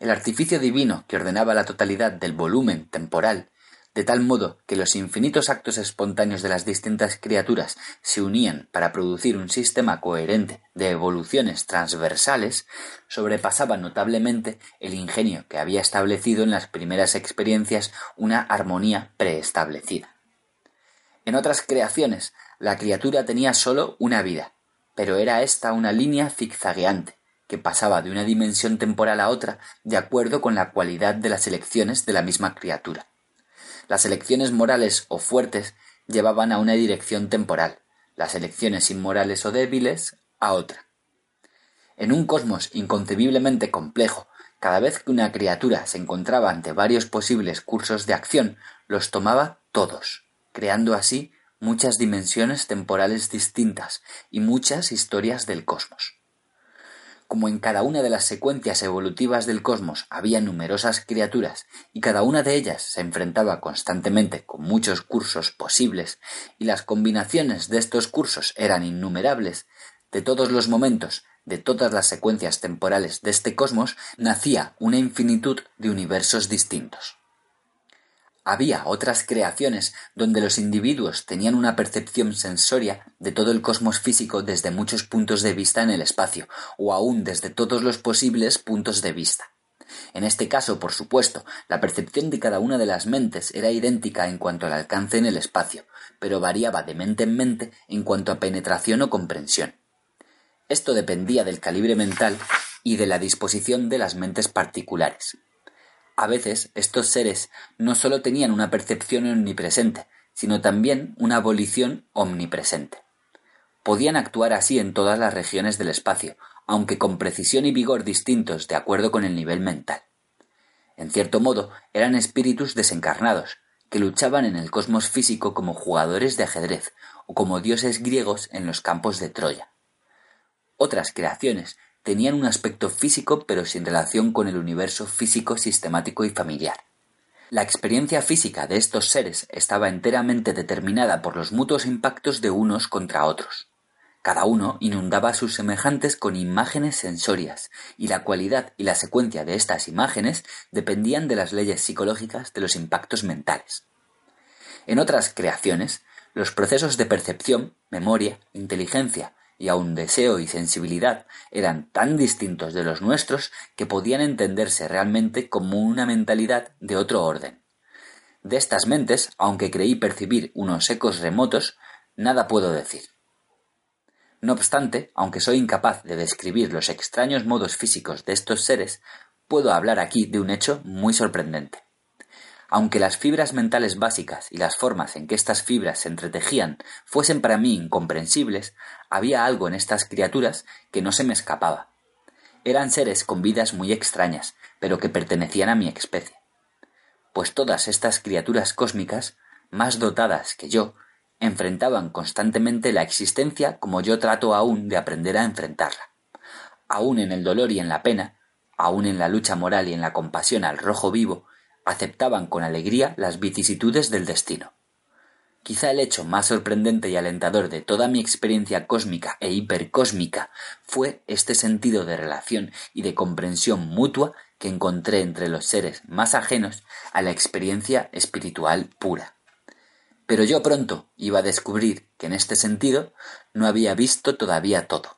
El artificio divino que ordenaba la totalidad del volumen temporal de tal modo que los infinitos actos espontáneos de las distintas criaturas se unían para producir un sistema coherente de evoluciones transversales, sobrepasaba notablemente el ingenio que había establecido en las primeras experiencias una armonía preestablecida. En otras creaciones, la criatura tenía sólo una vida, pero era ésta una línea zigzagueante, que pasaba de una dimensión temporal a otra de acuerdo con la cualidad de las elecciones de la misma criatura. Las elecciones morales o fuertes llevaban a una dirección temporal, las elecciones inmorales o débiles a otra. En un cosmos inconcebiblemente complejo, cada vez que una criatura se encontraba ante varios posibles cursos de acción, los tomaba todos, creando así muchas dimensiones temporales distintas y muchas historias del cosmos. Como en cada una de las secuencias evolutivas del cosmos había numerosas criaturas y cada una de ellas se enfrentaba constantemente con muchos cursos posibles y las combinaciones de estos cursos eran innumerables, de todos los momentos, de todas las secuencias temporales de este cosmos, nacía una infinitud de universos distintos. Había otras creaciones donde los individuos tenían una percepción sensoria de todo el cosmos físico desde muchos puntos de vista en el espacio, o aún desde todos los posibles puntos de vista. En este caso, por supuesto, la percepción de cada una de las mentes era idéntica en cuanto al alcance en el espacio, pero variaba de mente en mente en cuanto a penetración o comprensión. Esto dependía del calibre mental y de la disposición de las mentes particulares. A veces estos seres no sólo tenían una percepción omnipresente, sino también una abolición omnipresente. Podían actuar así en todas las regiones del espacio, aunque con precisión y vigor distintos de acuerdo con el nivel mental. En cierto modo, eran espíritus desencarnados, que luchaban en el cosmos físico como jugadores de ajedrez o como dioses griegos en los campos de Troya. Otras creaciones tenían un aspecto físico pero sin relación con el universo físico sistemático y familiar. La experiencia física de estos seres estaba enteramente determinada por los mutuos impactos de unos contra otros. Cada uno inundaba a sus semejantes con imágenes sensorias, y la cualidad y la secuencia de estas imágenes dependían de las leyes psicológicas de los impactos mentales. En otras creaciones, los procesos de percepción, memoria, inteligencia y aun deseo y sensibilidad eran tan distintos de los nuestros que podían entenderse realmente como una mentalidad de otro orden. De estas mentes, aunque creí percibir unos ecos remotos, nada puedo decir. No obstante, aunque soy incapaz de describir los extraños modos físicos de estos seres, puedo hablar aquí de un hecho muy sorprendente. Aunque las fibras mentales básicas y las formas en que estas fibras se entretejían fuesen para mí incomprensibles, había algo en estas criaturas que no se me escapaba. Eran seres con vidas muy extrañas, pero que pertenecían a mi especie. Pues todas estas criaturas cósmicas, más dotadas que yo, enfrentaban constantemente la existencia como yo trato aún de aprender a enfrentarla. Aún en el dolor y en la pena, aún en la lucha moral y en la compasión al rojo vivo, aceptaban con alegría las vicisitudes del destino. Quizá el hecho más sorprendente y alentador de toda mi experiencia cósmica e hipercósmica fue este sentido de relación y de comprensión mutua que encontré entre los seres más ajenos a la experiencia espiritual pura. Pero yo pronto iba a descubrir que en este sentido no había visto todavía todo.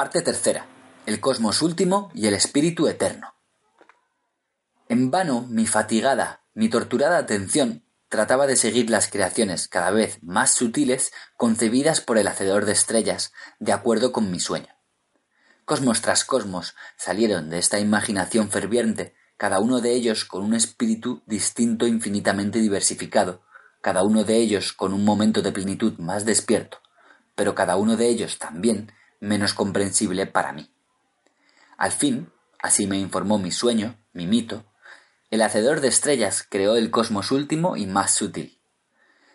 Parte tercera. El cosmos último y el espíritu eterno. En vano mi fatigada, mi torturada atención trataba de seguir las creaciones cada vez más sutiles concebidas por el hacedor de estrellas, de acuerdo con mi sueño. Cosmos tras cosmos salieron de esta imaginación ferviente, cada uno de ellos con un espíritu distinto infinitamente diversificado, cada uno de ellos con un momento de plenitud más despierto, pero cada uno de ellos también menos comprensible para mí. Al fin, así me informó mi sueño, mi mito, el hacedor de estrellas creó el cosmos último y más sutil.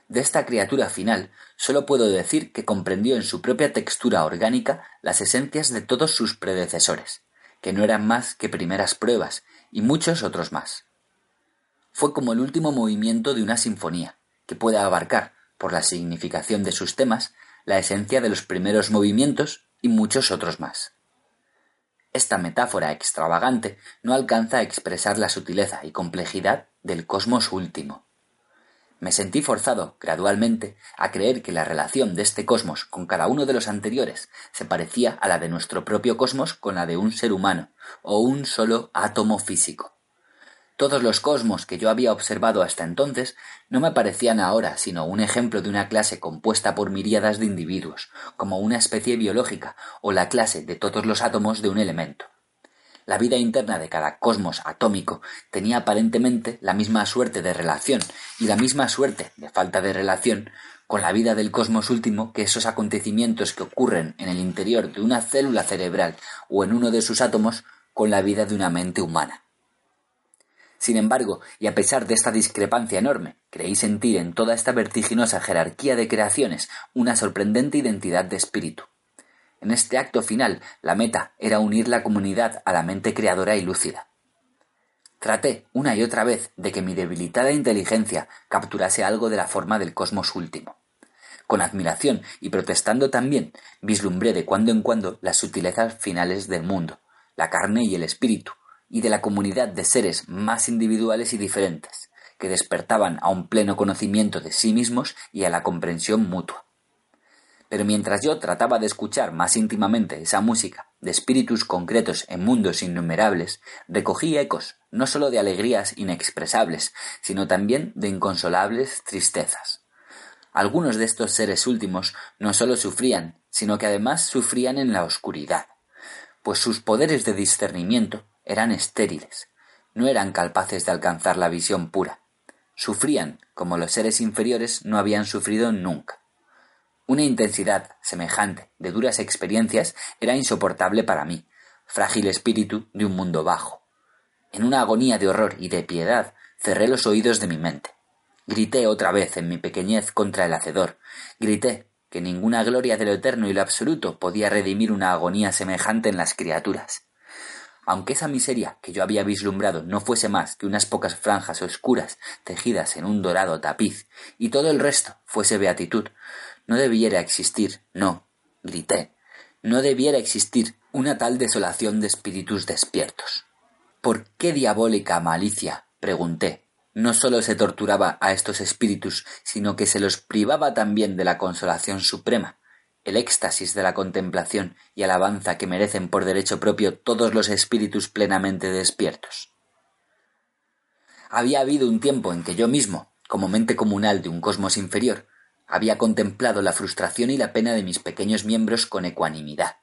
De esta criatura final sólo puedo decir que comprendió en su propia textura orgánica las esencias de todos sus predecesores, que no eran más que primeras pruebas, y muchos otros más. Fue como el último movimiento de una sinfonía, que puede abarcar, por la significación de sus temas, la esencia de los primeros movimientos y muchos otros más. Esta metáfora extravagante no alcanza a expresar la sutileza y complejidad del cosmos último. Me sentí forzado, gradualmente, a creer que la relación de este cosmos con cada uno de los anteriores se parecía a la de nuestro propio cosmos con la de un ser humano, o un solo átomo físico. Todos los cosmos que yo había observado hasta entonces no me parecían ahora sino un ejemplo de una clase compuesta por miríadas de individuos, como una especie biológica o la clase de todos los átomos de un elemento. La vida interna de cada cosmos atómico tenía aparentemente la misma suerte de relación y la misma suerte de falta de relación con la vida del cosmos último que esos acontecimientos que ocurren en el interior de una célula cerebral o en uno de sus átomos con la vida de una mente humana. Sin embargo, y a pesar de esta discrepancia enorme, creí sentir en toda esta vertiginosa jerarquía de creaciones una sorprendente identidad de espíritu. En este acto final, la meta era unir la comunidad a la mente creadora y lúcida. Traté una y otra vez de que mi debilitada inteligencia capturase algo de la forma del cosmos último. Con admiración y protestando también, vislumbré de cuando en cuando las sutilezas finales del mundo, la carne y el espíritu, y de la comunidad de seres más individuales y diferentes, que despertaban a un pleno conocimiento de sí mismos y a la comprensión mutua. Pero mientras yo trataba de escuchar más íntimamente esa música de espíritus concretos en mundos innumerables, recogí ecos no sólo de alegrías inexpresables, sino también de inconsolables tristezas. Algunos de estos seres últimos no sólo sufrían, sino que además sufrían en la oscuridad, pues sus poderes de discernimiento eran estériles, no eran capaces de alcanzar la visión pura. Sufrían como los seres inferiores no habían sufrido nunca. Una intensidad semejante de duras experiencias era insoportable para mí, frágil espíritu de un mundo bajo. En una agonía de horror y de piedad cerré los oídos de mi mente. Grité otra vez en mi pequeñez contra el Hacedor. Grité que ninguna gloria de lo eterno y lo absoluto podía redimir una agonía semejante en las criaturas. Aunque esa miseria que yo había vislumbrado no fuese más que unas pocas franjas oscuras tejidas en un dorado tapiz, y todo el resto fuese beatitud, no debiera existir, no, grité, no debiera existir una tal desolación de espíritus despiertos. ¿Por qué diabólica malicia? pregunté. No sólo se torturaba a estos espíritus, sino que se los privaba también de la consolación suprema, el éxtasis de la contemplación y alabanza que merecen por derecho propio todos los espíritus plenamente despiertos. Había habido un tiempo en que yo mismo, como mente comunal de un cosmos inferior, había contemplado la frustración y la pena de mis pequeños miembros con ecuanimidad,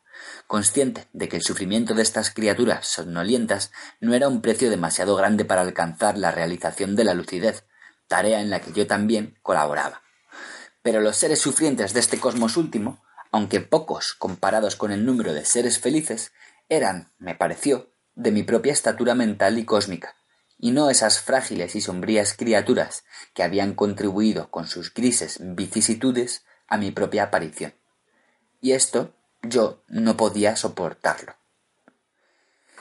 consciente de que el sufrimiento de estas criaturas somnolientas no era un precio demasiado grande para alcanzar la realización de la lucidez, tarea en la que yo también colaboraba. Pero los seres sufrientes de este cosmos último aunque pocos comparados con el número de seres felices, eran, me pareció, de mi propia estatura mental y cósmica, y no esas frágiles y sombrías criaturas que habían contribuido con sus grises vicisitudes a mi propia aparición. Y esto yo no podía soportarlo.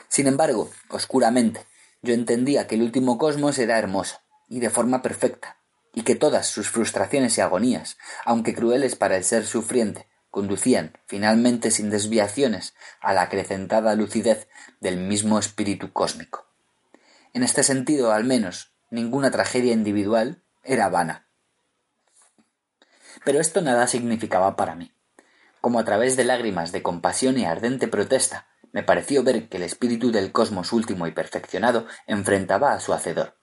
Sin embargo, oscuramente, yo entendía que el último cosmos era hermoso, y de forma perfecta, y que todas sus frustraciones y agonías, aunque crueles para el ser sufriente, conducían, finalmente sin desviaciones, a la acrecentada lucidez del mismo espíritu cósmico. En este sentido, al menos, ninguna tragedia individual era vana. Pero esto nada significaba para mí. Como a través de lágrimas de compasión y ardente protesta, me pareció ver que el espíritu del cosmos último y perfeccionado enfrentaba a su hacedor.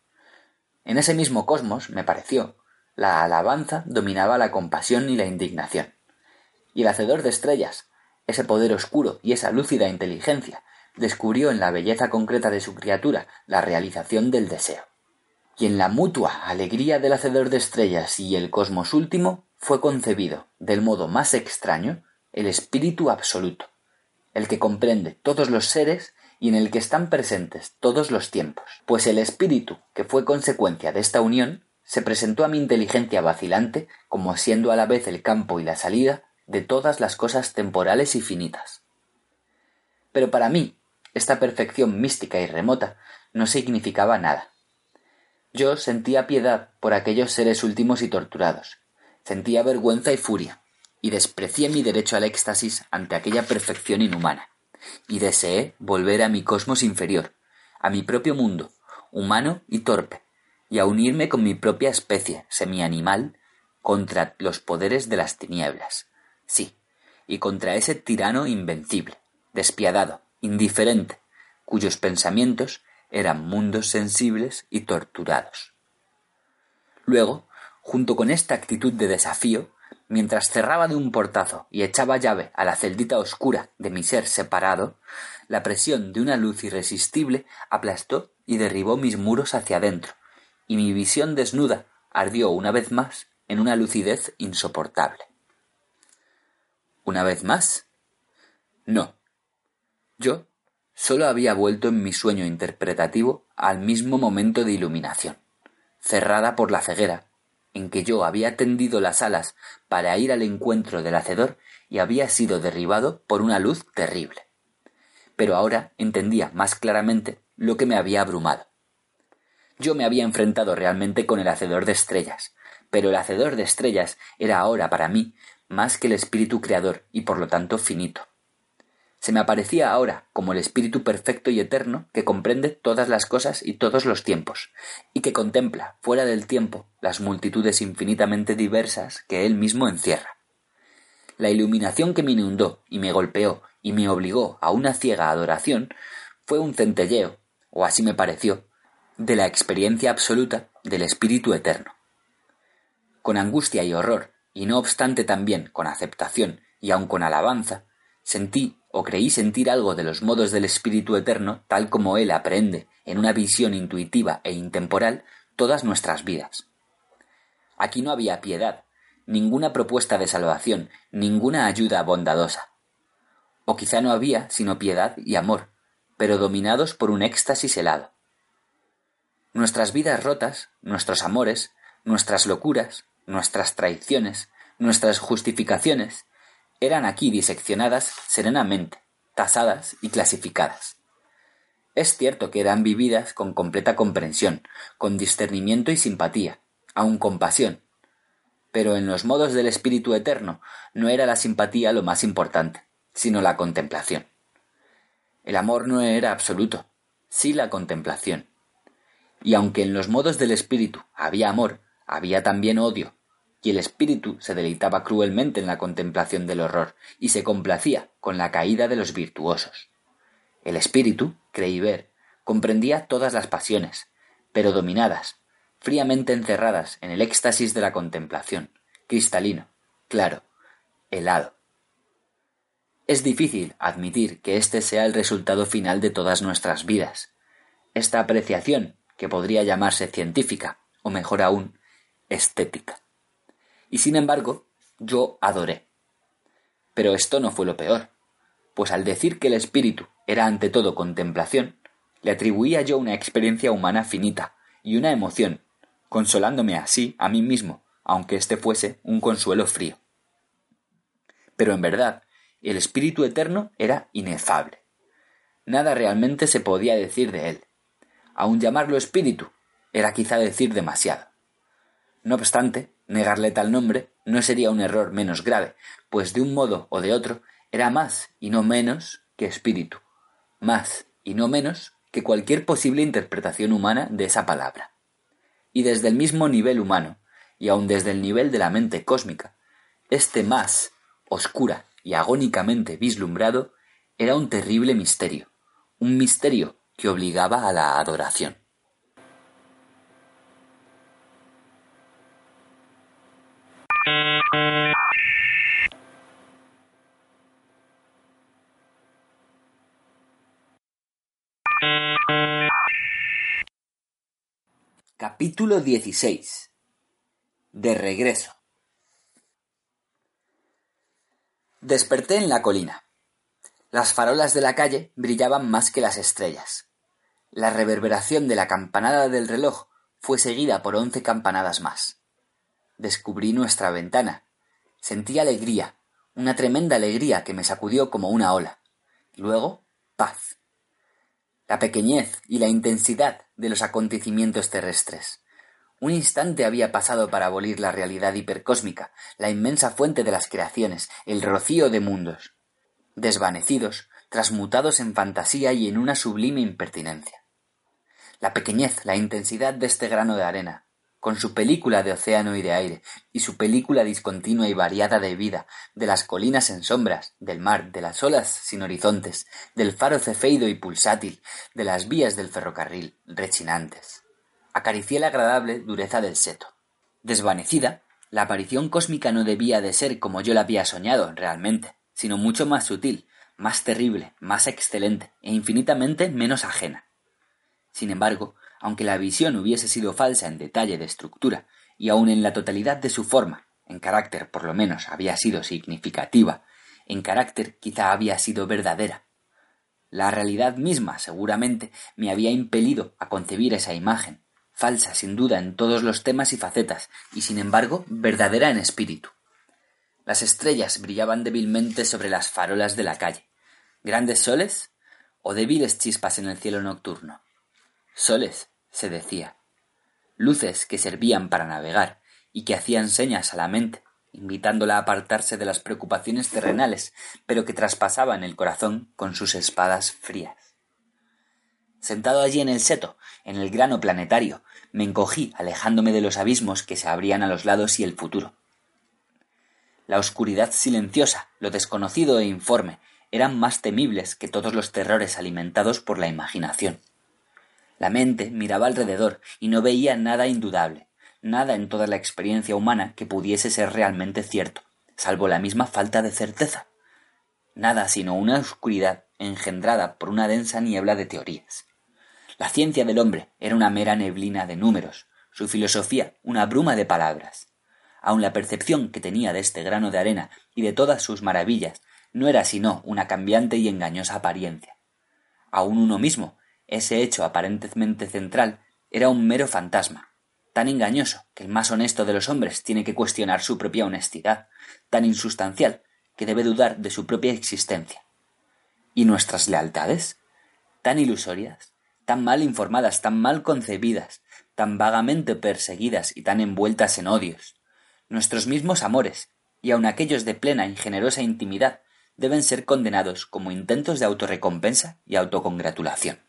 En ese mismo cosmos, me pareció, la alabanza dominaba la compasión y la indignación y el hacedor de estrellas, ese poder oscuro y esa lúcida inteligencia, descubrió en la belleza concreta de su criatura la realización del deseo. Y en la mutua alegría del hacedor de estrellas y el cosmos último fue concebido, del modo más extraño, el espíritu absoluto, el que comprende todos los seres y en el que están presentes todos los tiempos, pues el espíritu, que fue consecuencia de esta unión, se presentó a mi inteligencia vacilante como siendo a la vez el campo y la salida de todas las cosas temporales y finitas. Pero para mí, esta perfección mística y remota no significaba nada. Yo sentía piedad por aquellos seres últimos y torturados, sentía vergüenza y furia, y desprecié mi derecho al éxtasis ante aquella perfección inhumana, y deseé volver a mi cosmos inferior, a mi propio mundo, humano y torpe, y a unirme con mi propia especie, semi-animal, contra los poderes de las tinieblas sí, y contra ese tirano invencible, despiadado, indiferente, cuyos pensamientos eran mundos sensibles y torturados. Luego, junto con esta actitud de desafío, mientras cerraba de un portazo y echaba llave a la celdita oscura de mi ser separado, la presión de una luz irresistible aplastó y derribó mis muros hacia adentro, y mi visión desnuda ardió una vez más en una lucidez insoportable. ¿Una vez más? No. Yo solo había vuelto en mi sueño interpretativo al mismo momento de iluminación, cerrada por la ceguera, en que yo había tendido las alas para ir al encuentro del hacedor y había sido derribado por una luz terrible. Pero ahora entendía más claramente lo que me había abrumado. Yo me había enfrentado realmente con el hacedor de estrellas, pero el hacedor de estrellas era ahora para mí más que el espíritu creador y por lo tanto finito. Se me aparecía ahora como el espíritu perfecto y eterno que comprende todas las cosas y todos los tiempos, y que contempla fuera del tiempo las multitudes infinitamente diversas que él mismo encierra. La iluminación que me inundó y me golpeó y me obligó a una ciega adoración fue un centelleo, o así me pareció, de la experiencia absoluta del Espíritu Eterno. Con angustia y horror, y no obstante también con aceptación y aun con alabanza, sentí o creí sentir algo de los modos del Espíritu Eterno tal como Él aprende en una visión intuitiva e intemporal todas nuestras vidas. Aquí no había piedad, ninguna propuesta de salvación, ninguna ayuda bondadosa. O quizá no había sino piedad y amor, pero dominados por un éxtasis helado. Nuestras vidas rotas, nuestros amores, nuestras locuras, nuestras traiciones, nuestras justificaciones, eran aquí diseccionadas serenamente, tasadas y clasificadas. Es cierto que eran vividas con completa comprensión, con discernimiento y simpatía, aun compasión. Pero en los modos del Espíritu Eterno no era la simpatía lo más importante, sino la contemplación. El amor no era absoluto, sí la contemplación. Y aunque en los modos del Espíritu había amor, había también odio, y el espíritu se deleitaba cruelmente en la contemplación del horror y se complacía con la caída de los virtuosos. El espíritu, creí ver, comprendía todas las pasiones, pero dominadas, fríamente encerradas en el éxtasis de la contemplación, cristalino, claro, helado. Es difícil admitir que este sea el resultado final de todas nuestras vidas. Esta apreciación, que podría llamarse científica, o mejor aún, estética. Y sin embargo, yo adoré. Pero esto no fue lo peor, pues al decir que el espíritu era ante todo contemplación, le atribuía yo una experiencia humana finita y una emoción, consolándome así a mí mismo, aunque éste fuese un consuelo frío. Pero en verdad, el espíritu eterno era inefable. Nada realmente se podía decir de él. Aun llamarlo espíritu era quizá decir demasiado. No obstante, Negarle tal nombre no sería un error menos grave, pues de un modo o de otro era más y no menos que espíritu, más y no menos que cualquier posible interpretación humana de esa palabra. Y desde el mismo nivel humano, y aun desde el nivel de la mente cósmica, este más, oscura y agónicamente vislumbrado, era un terrible misterio, un misterio que obligaba a la adoración. Capítulo 16 De regreso Desperté en la colina. Las farolas de la calle brillaban más que las estrellas. La reverberación de la campanada del reloj fue seguida por once campanadas más descubrí nuestra ventana. Sentí alegría, una tremenda alegría que me sacudió como una ola. Luego, paz. La pequeñez y la intensidad de los acontecimientos terrestres. Un instante había pasado para abolir la realidad hipercósmica, la inmensa fuente de las creaciones, el rocío de mundos. Desvanecidos, transmutados en fantasía y en una sublime impertinencia. La pequeñez, la intensidad de este grano de arena, con su película de océano y de aire, y su película discontinua y variada de vida, de las colinas en sombras, del mar, de las olas sin horizontes, del faro cefeido y pulsátil, de las vías del ferrocarril, rechinantes. Acaricié la agradable dureza del seto. Desvanecida, la aparición cósmica no debía de ser como yo la había soñado realmente, sino mucho más sutil, más terrible, más excelente e infinitamente menos ajena. Sin embargo, aunque la visión hubiese sido falsa en detalle de estructura, y aun en la totalidad de su forma, en carácter por lo menos había sido significativa, en carácter quizá había sido verdadera. La realidad misma seguramente me había impelido a concebir esa imagen, falsa sin duda en todos los temas y facetas, y sin embargo verdadera en espíritu. Las estrellas brillaban débilmente sobre las farolas de la calle. ¿Grandes soles? o débiles chispas en el cielo nocturno? Soles, se decía, luces que servían para navegar y que hacían señas a la mente, invitándola a apartarse de las preocupaciones terrenales, pero que traspasaban el corazón con sus espadas frías. Sentado allí en el seto, en el grano planetario, me encogí alejándome de los abismos que se abrían a los lados y el futuro. La oscuridad silenciosa, lo desconocido e informe, eran más temibles que todos los terrores alimentados por la imaginación. La mente miraba alrededor y no veía nada indudable, nada en toda la experiencia humana que pudiese ser realmente cierto, salvo la misma falta de certeza. Nada sino una oscuridad engendrada por una densa niebla de teorías. La ciencia del hombre era una mera neblina de números, su filosofía una bruma de palabras. Aun la percepción que tenía de este grano de arena y de todas sus maravillas no era sino una cambiante y engañosa apariencia. Aun uno mismo, ese hecho aparentemente central, era un mero fantasma, tan engañoso que el más honesto de los hombres tiene que cuestionar su propia honestidad, tan insustancial que debe dudar de su propia existencia. ¿Y nuestras lealtades? Tan ilusorias, tan mal informadas, tan mal concebidas, tan vagamente perseguidas y tan envueltas en odios. Nuestros mismos amores, y aun aquellos de plena y generosa intimidad, deben ser condenados como intentos de autorrecompensa y autocongratulación.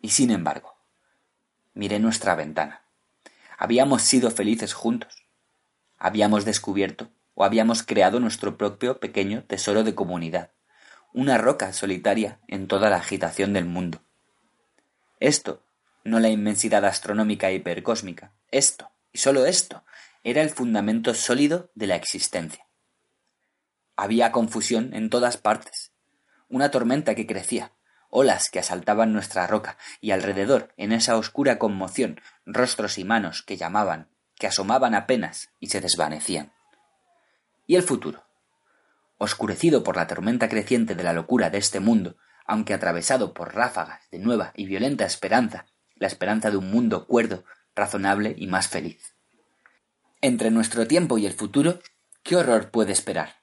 Y sin embargo, miré nuestra ventana. Habíamos sido felices juntos. Habíamos descubierto o habíamos creado nuestro propio pequeño tesoro de comunidad, una roca solitaria en toda la agitación del mundo. Esto, no la inmensidad astronómica hipercósmica, esto, y sólo esto, era el fundamento sólido de la existencia. Había confusión en todas partes, una tormenta que crecía, olas que asaltaban nuestra roca, y alrededor, en esa oscura conmoción, rostros y manos que llamaban, que asomaban apenas y se desvanecían. ¿Y el futuro? Oscurecido por la tormenta creciente de la locura de este mundo, aunque atravesado por ráfagas de nueva y violenta esperanza, la esperanza de un mundo cuerdo, razonable y más feliz. Entre nuestro tiempo y el futuro, ¿qué horror puede esperar?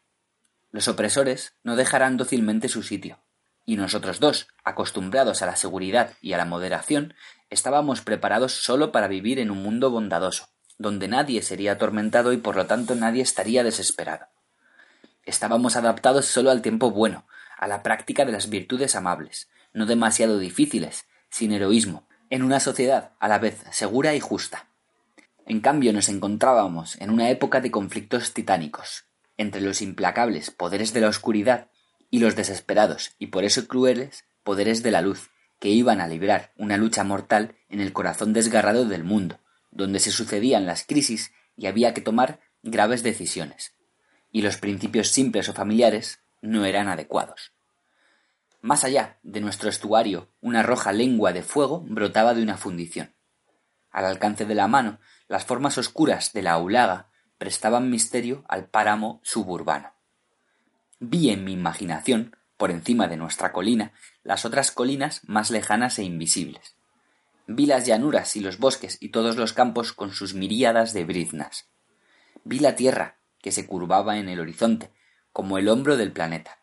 Los opresores no dejarán dócilmente su sitio, y nosotros dos, acostumbrados a la seguridad y a la moderación, estábamos preparados sólo para vivir en un mundo bondadoso, donde nadie sería atormentado y por lo tanto nadie estaría desesperado. Estábamos adaptados sólo al tiempo bueno, a la práctica de las virtudes amables, no demasiado difíciles, sin heroísmo, en una sociedad a la vez segura y justa. En cambio nos encontrábamos en una época de conflictos titánicos, entre los implacables poderes de la oscuridad y los desesperados y por eso crueles poderes de la luz, que iban a librar una lucha mortal en el corazón desgarrado del mundo, donde se sucedían las crisis y había que tomar graves decisiones, y los principios simples o familiares no eran adecuados. Más allá de nuestro estuario, una roja lengua de fuego brotaba de una fundición. Al alcance de la mano, las formas oscuras de la aulaga prestaban misterio al páramo suburbano. Vi en mi imaginación, por encima de nuestra colina, las otras colinas más lejanas e invisibles. Vi las llanuras y los bosques y todos los campos con sus miríadas de briznas. Vi la tierra, que se curvaba en el horizonte, como el hombro del planeta.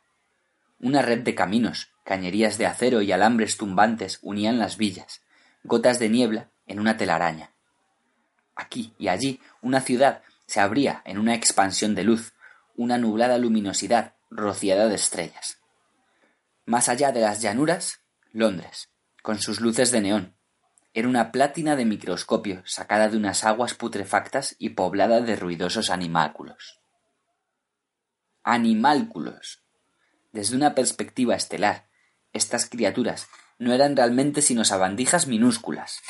Una red de caminos, cañerías de acero y alambres tumbantes unían las villas, gotas de niebla en una telaraña. Aquí y allí una ciudad se abría en una expansión de luz, una nublada luminosidad rociada de estrellas. Más allá de las llanuras, Londres, con sus luces de neón. Era una plátina de microscopio sacada de unas aguas putrefactas y poblada de ruidosos animálculos. Animálculos. Desde una perspectiva estelar, estas criaturas no eran realmente sino sabandijas minúsculas.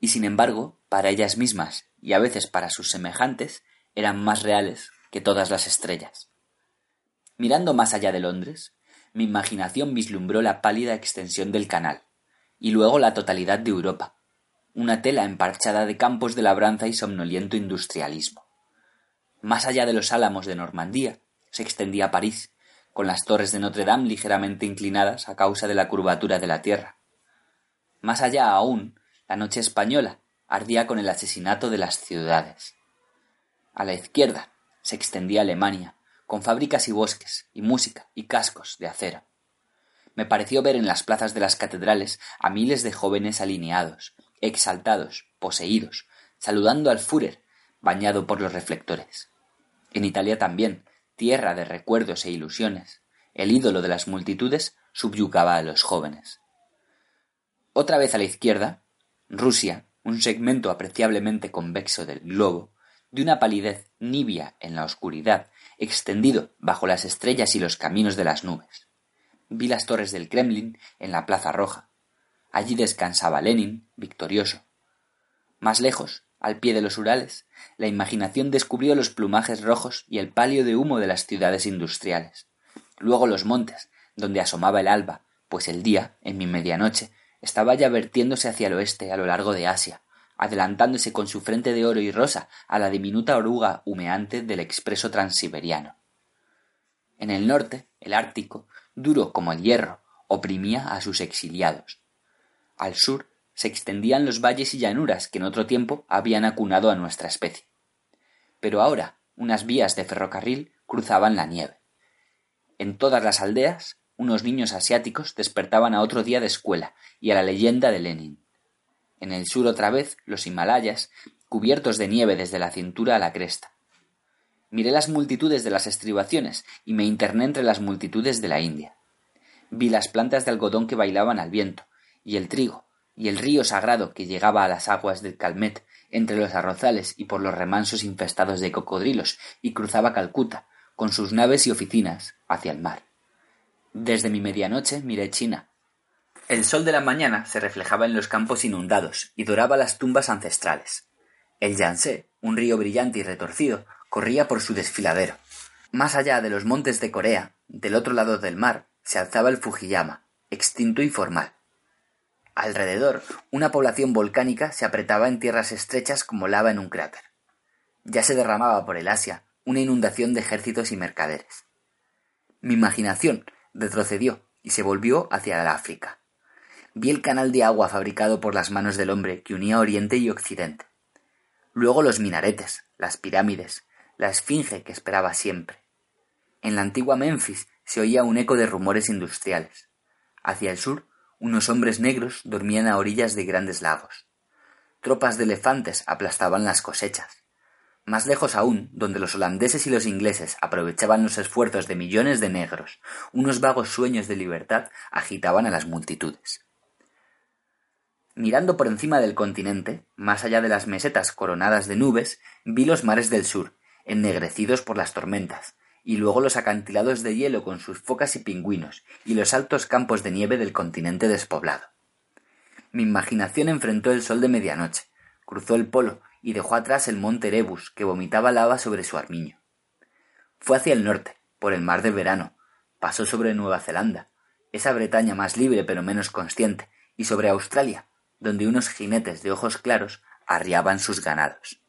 Y sin embargo, para ellas mismas y a veces para sus semejantes, eran más reales que todas las estrellas. Mirando más allá de Londres, mi imaginación vislumbró la pálida extensión del canal, y luego la totalidad de Europa, una tela emparchada de campos de labranza y somnoliento industrialismo. Más allá de los álamos de Normandía se extendía París, con las torres de Notre Dame ligeramente inclinadas a causa de la curvatura de la tierra. Más allá aún, la noche española, ardía con el asesinato de las ciudades. A la izquierda se extendía Alemania, con fábricas y bosques, y música, y cascos de acero. Me pareció ver en las plazas de las catedrales a miles de jóvenes alineados, exaltados, poseídos, saludando al Führer, bañado por los reflectores. En Italia también, tierra de recuerdos e ilusiones, el ídolo de las multitudes subyugaba a los jóvenes. Otra vez a la izquierda, Rusia, un segmento apreciablemente convexo del globo, de una palidez nibia en la oscuridad, extendido bajo las estrellas y los caminos de las nubes. Vi las torres del Kremlin en la Plaza Roja. Allí descansaba Lenin, victorioso. Más lejos, al pie de los Urales, la imaginación descubrió los plumajes rojos y el palio de humo de las ciudades industriales. Luego los montes, donde asomaba el alba, pues el día, en mi medianoche, estaba ya vertiéndose hacia el oeste a lo largo de Asia, adelantándose con su frente de oro y rosa a la diminuta oruga humeante del expreso transiberiano. En el norte, el Ártico, duro como el hierro, oprimía a sus exiliados. Al sur se extendían los valles y llanuras que en otro tiempo habían acunado a nuestra especie. Pero ahora unas vías de ferrocarril cruzaban la nieve. En todas las aldeas, unos niños asiáticos despertaban a otro día de escuela y a la leyenda de Lenin. En el sur otra vez los Himalayas, cubiertos de nieve desde la cintura a la cresta. Miré las multitudes de las estribaciones y me interné entre las multitudes de la India. Vi las plantas de algodón que bailaban al viento, y el trigo, y el río sagrado que llegaba a las aguas del Calmet entre los arrozales y por los remansos infestados de cocodrilos y cruzaba Calcuta, con sus naves y oficinas, hacia el mar. Desde mi medianoche miré China, el sol de la mañana se reflejaba en los campos inundados y doraba las tumbas ancestrales. El Yangtze, un río brillante y retorcido, corría por su desfiladero. Más allá de los montes de Corea, del otro lado del mar, se alzaba el Fujiyama, extinto y formal. Alrededor, una población volcánica se apretaba en tierras estrechas como lava en un cráter. Ya se derramaba por el Asia una inundación de ejércitos y mercaderes. Mi imaginación retrocedió y se volvió hacia el África vi el canal de agua fabricado por las manos del hombre que unía Oriente y Occidente. Luego los minaretes, las pirámides, la esfinge que esperaba siempre. En la antigua Memphis se oía un eco de rumores industriales. Hacia el sur, unos hombres negros dormían a orillas de grandes lagos. Tropas de elefantes aplastaban las cosechas. Más lejos aún, donde los holandeses y los ingleses aprovechaban los esfuerzos de millones de negros, unos vagos sueños de libertad agitaban a las multitudes. Mirando por encima del continente, más allá de las mesetas coronadas de nubes, vi los mares del sur, ennegrecidos por las tormentas, y luego los acantilados de hielo con sus focas y pingüinos, y los altos campos de nieve del continente despoblado. Mi imaginación enfrentó el sol de medianoche, cruzó el polo y dejó atrás el monte Erebus que vomitaba lava sobre su armiño. Fue hacia el norte, por el mar de verano, pasó sobre Nueva Zelanda, esa Bretaña más libre pero menos consciente, y sobre Australia, donde unos jinetes de ojos claros arriaban sus ganados.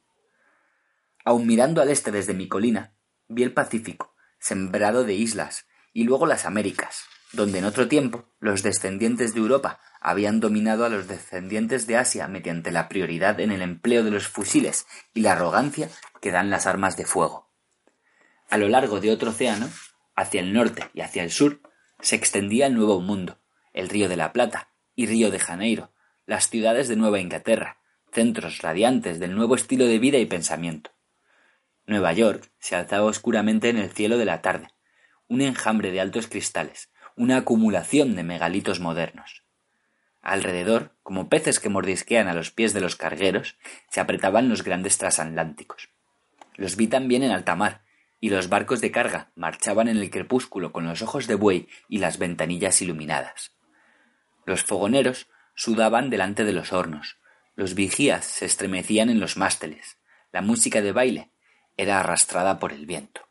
Aun mirando al este desde mi colina, vi el Pacífico, sembrado de islas, y luego las Américas, donde en otro tiempo los descendientes de Europa habían dominado a los descendientes de Asia mediante la prioridad en el empleo de los fusiles y la arrogancia que dan las armas de fuego. A lo largo de otro océano, hacia el norte y hacia el sur, se extendía el Nuevo Mundo, el Río de la Plata y Río de Janeiro, las ciudades de Nueva Inglaterra, centros radiantes del nuevo estilo de vida y pensamiento. Nueva York se alzaba oscuramente en el cielo de la tarde, un enjambre de altos cristales, una acumulación de megalitos modernos. Alrededor, como peces que mordisquean a los pies de los cargueros, se apretaban los grandes transatlánticos. Los vi también en alta mar, y los barcos de carga marchaban en el crepúsculo con los ojos de buey y las ventanillas iluminadas. Los fogoneros sudaban delante de los hornos, los vigías se estremecían en los másteles, la música de baile era arrastrada por el viento.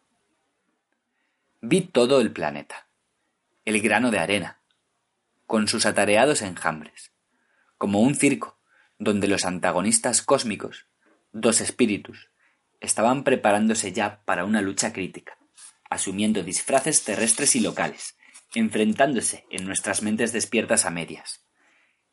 Vi todo el planeta, el grano de arena, con sus atareados enjambres, como un circo donde los antagonistas cósmicos, dos espíritus, estaban preparándose ya para una lucha crítica, asumiendo disfraces terrestres y locales, enfrentándose en nuestras mentes despiertas a medias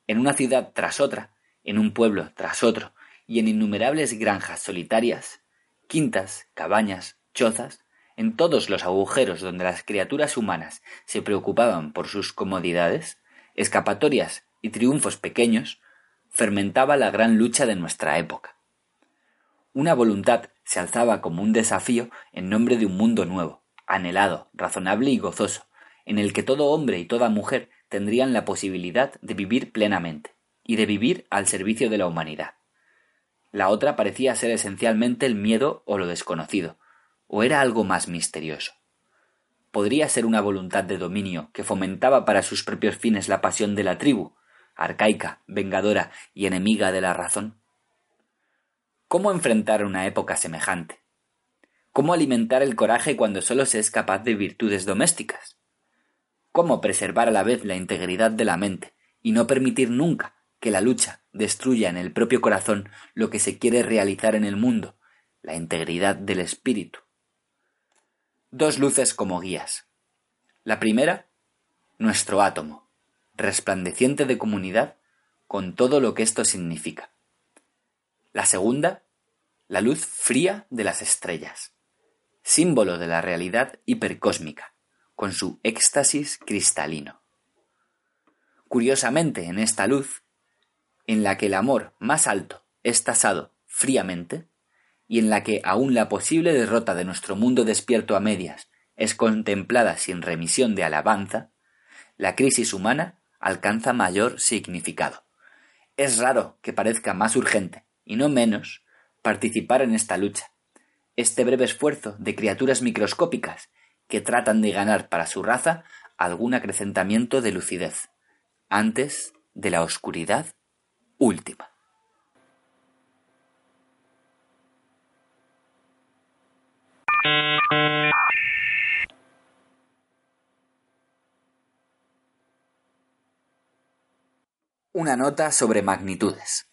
en una ciudad tras otra, en un pueblo tras otro, y en innumerables granjas solitarias, quintas, cabañas, chozas, en todos los agujeros donde las criaturas humanas se preocupaban por sus comodidades, escapatorias y triunfos pequeños, fermentaba la gran lucha de nuestra época. Una voluntad se alzaba como un desafío en nombre de un mundo nuevo, anhelado, razonable y gozoso, en el que todo hombre y toda mujer tendrían la posibilidad de vivir plenamente, y de vivir al servicio de la humanidad. La otra parecía ser esencialmente el miedo o lo desconocido, o era algo más misterioso. Podría ser una voluntad de dominio que fomentaba para sus propios fines la pasión de la tribu, arcaica, vengadora y enemiga de la razón. ¿Cómo enfrentar una época semejante? ¿Cómo alimentar el coraje cuando sólo se es capaz de virtudes domésticas? ¿Cómo preservar a la vez la integridad de la mente y no permitir nunca que la lucha destruya en el propio corazón lo que se quiere realizar en el mundo, la integridad del espíritu. Dos luces como guías. La primera, nuestro átomo, resplandeciente de comunidad con todo lo que esto significa. La segunda, la luz fría de las estrellas, símbolo de la realidad hipercósmica, con su éxtasis cristalino. Curiosamente, en esta luz en la que el amor más alto es tasado fríamente, y en la que aún la posible derrota de nuestro mundo despierto a medias es contemplada sin remisión de alabanza, la crisis humana alcanza mayor significado. Es raro que parezca más urgente, y no menos, participar en esta lucha, este breve esfuerzo de criaturas microscópicas que tratan de ganar para su raza algún acrecentamiento de lucidez, antes de la oscuridad última. Una nota sobre magnitudes.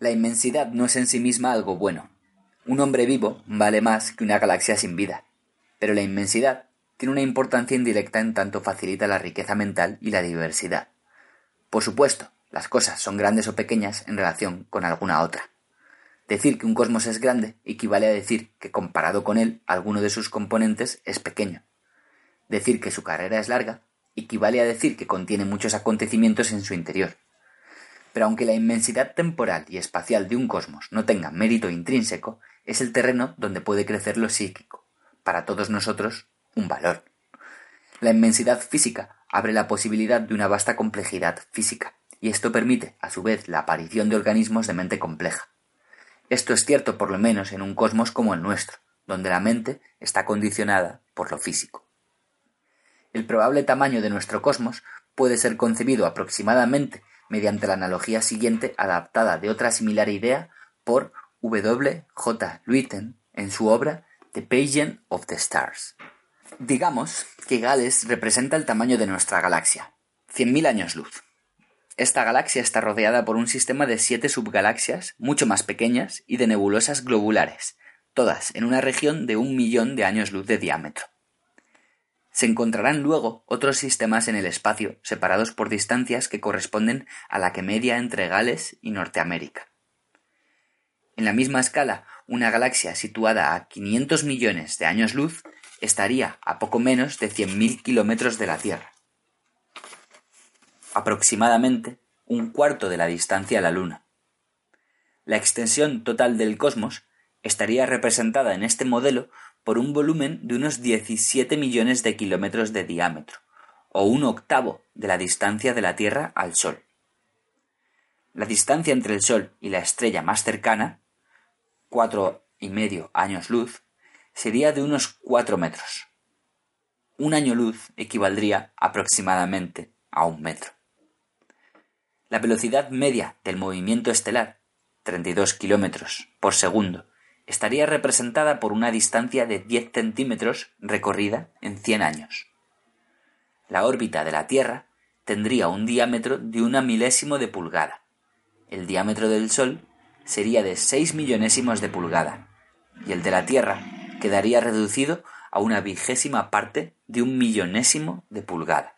La inmensidad no es en sí misma algo bueno. Un hombre vivo vale más que una galaxia sin vida. Pero la inmensidad tiene una importancia indirecta en tanto facilita la riqueza mental y la diversidad. Por supuesto, las cosas son grandes o pequeñas en relación con alguna otra. Decir que un cosmos es grande equivale a decir que comparado con él alguno de sus componentes es pequeño. Decir que su carrera es larga equivale a decir que contiene muchos acontecimientos en su interior. Pero aunque la inmensidad temporal y espacial de un cosmos no tenga mérito intrínseco, es el terreno donde puede crecer lo psíquico, para todos nosotros un valor. La inmensidad física abre la posibilidad de una vasta complejidad física, y esto permite, a su vez, la aparición de organismos de mente compleja. Esto es cierto por lo menos en un cosmos como el nuestro, donde la mente está condicionada por lo físico. El probable tamaño de nuestro cosmos puede ser concebido aproximadamente mediante la analogía siguiente adaptada de otra similar idea por W. J. Luiten en su obra The Pageant of the Stars. Digamos que Gales representa el tamaño de nuestra galaxia, 100.000 años luz. Esta galaxia está rodeada por un sistema de siete subgalaxias mucho más pequeñas y de nebulosas globulares, todas en una región de un millón de años luz de diámetro. Se encontrarán luego otros sistemas en el espacio, separados por distancias que corresponden a la que media entre Gales y Norteamérica. En la misma escala, una galaxia situada a 500 millones de años luz estaría a poco menos de 100.000 kilómetros de la Tierra aproximadamente un cuarto de la distancia a la Luna. La extensión total del cosmos estaría representada en este modelo por un volumen de unos 17 millones de kilómetros de diámetro, o un octavo de la distancia de la Tierra al Sol. La distancia entre el Sol y la estrella más cercana, cuatro y medio años luz, sería de unos cuatro metros. Un año luz equivaldría aproximadamente a un metro. La velocidad media del movimiento estelar, 32 kilómetros por segundo, estaría representada por una distancia de 10 centímetros recorrida en 100 años. La órbita de la Tierra tendría un diámetro de una milésimo de pulgada. El diámetro del Sol sería de 6 millonésimos de pulgada y el de la Tierra quedaría reducido a una vigésima parte de un millonésimo de pulgada.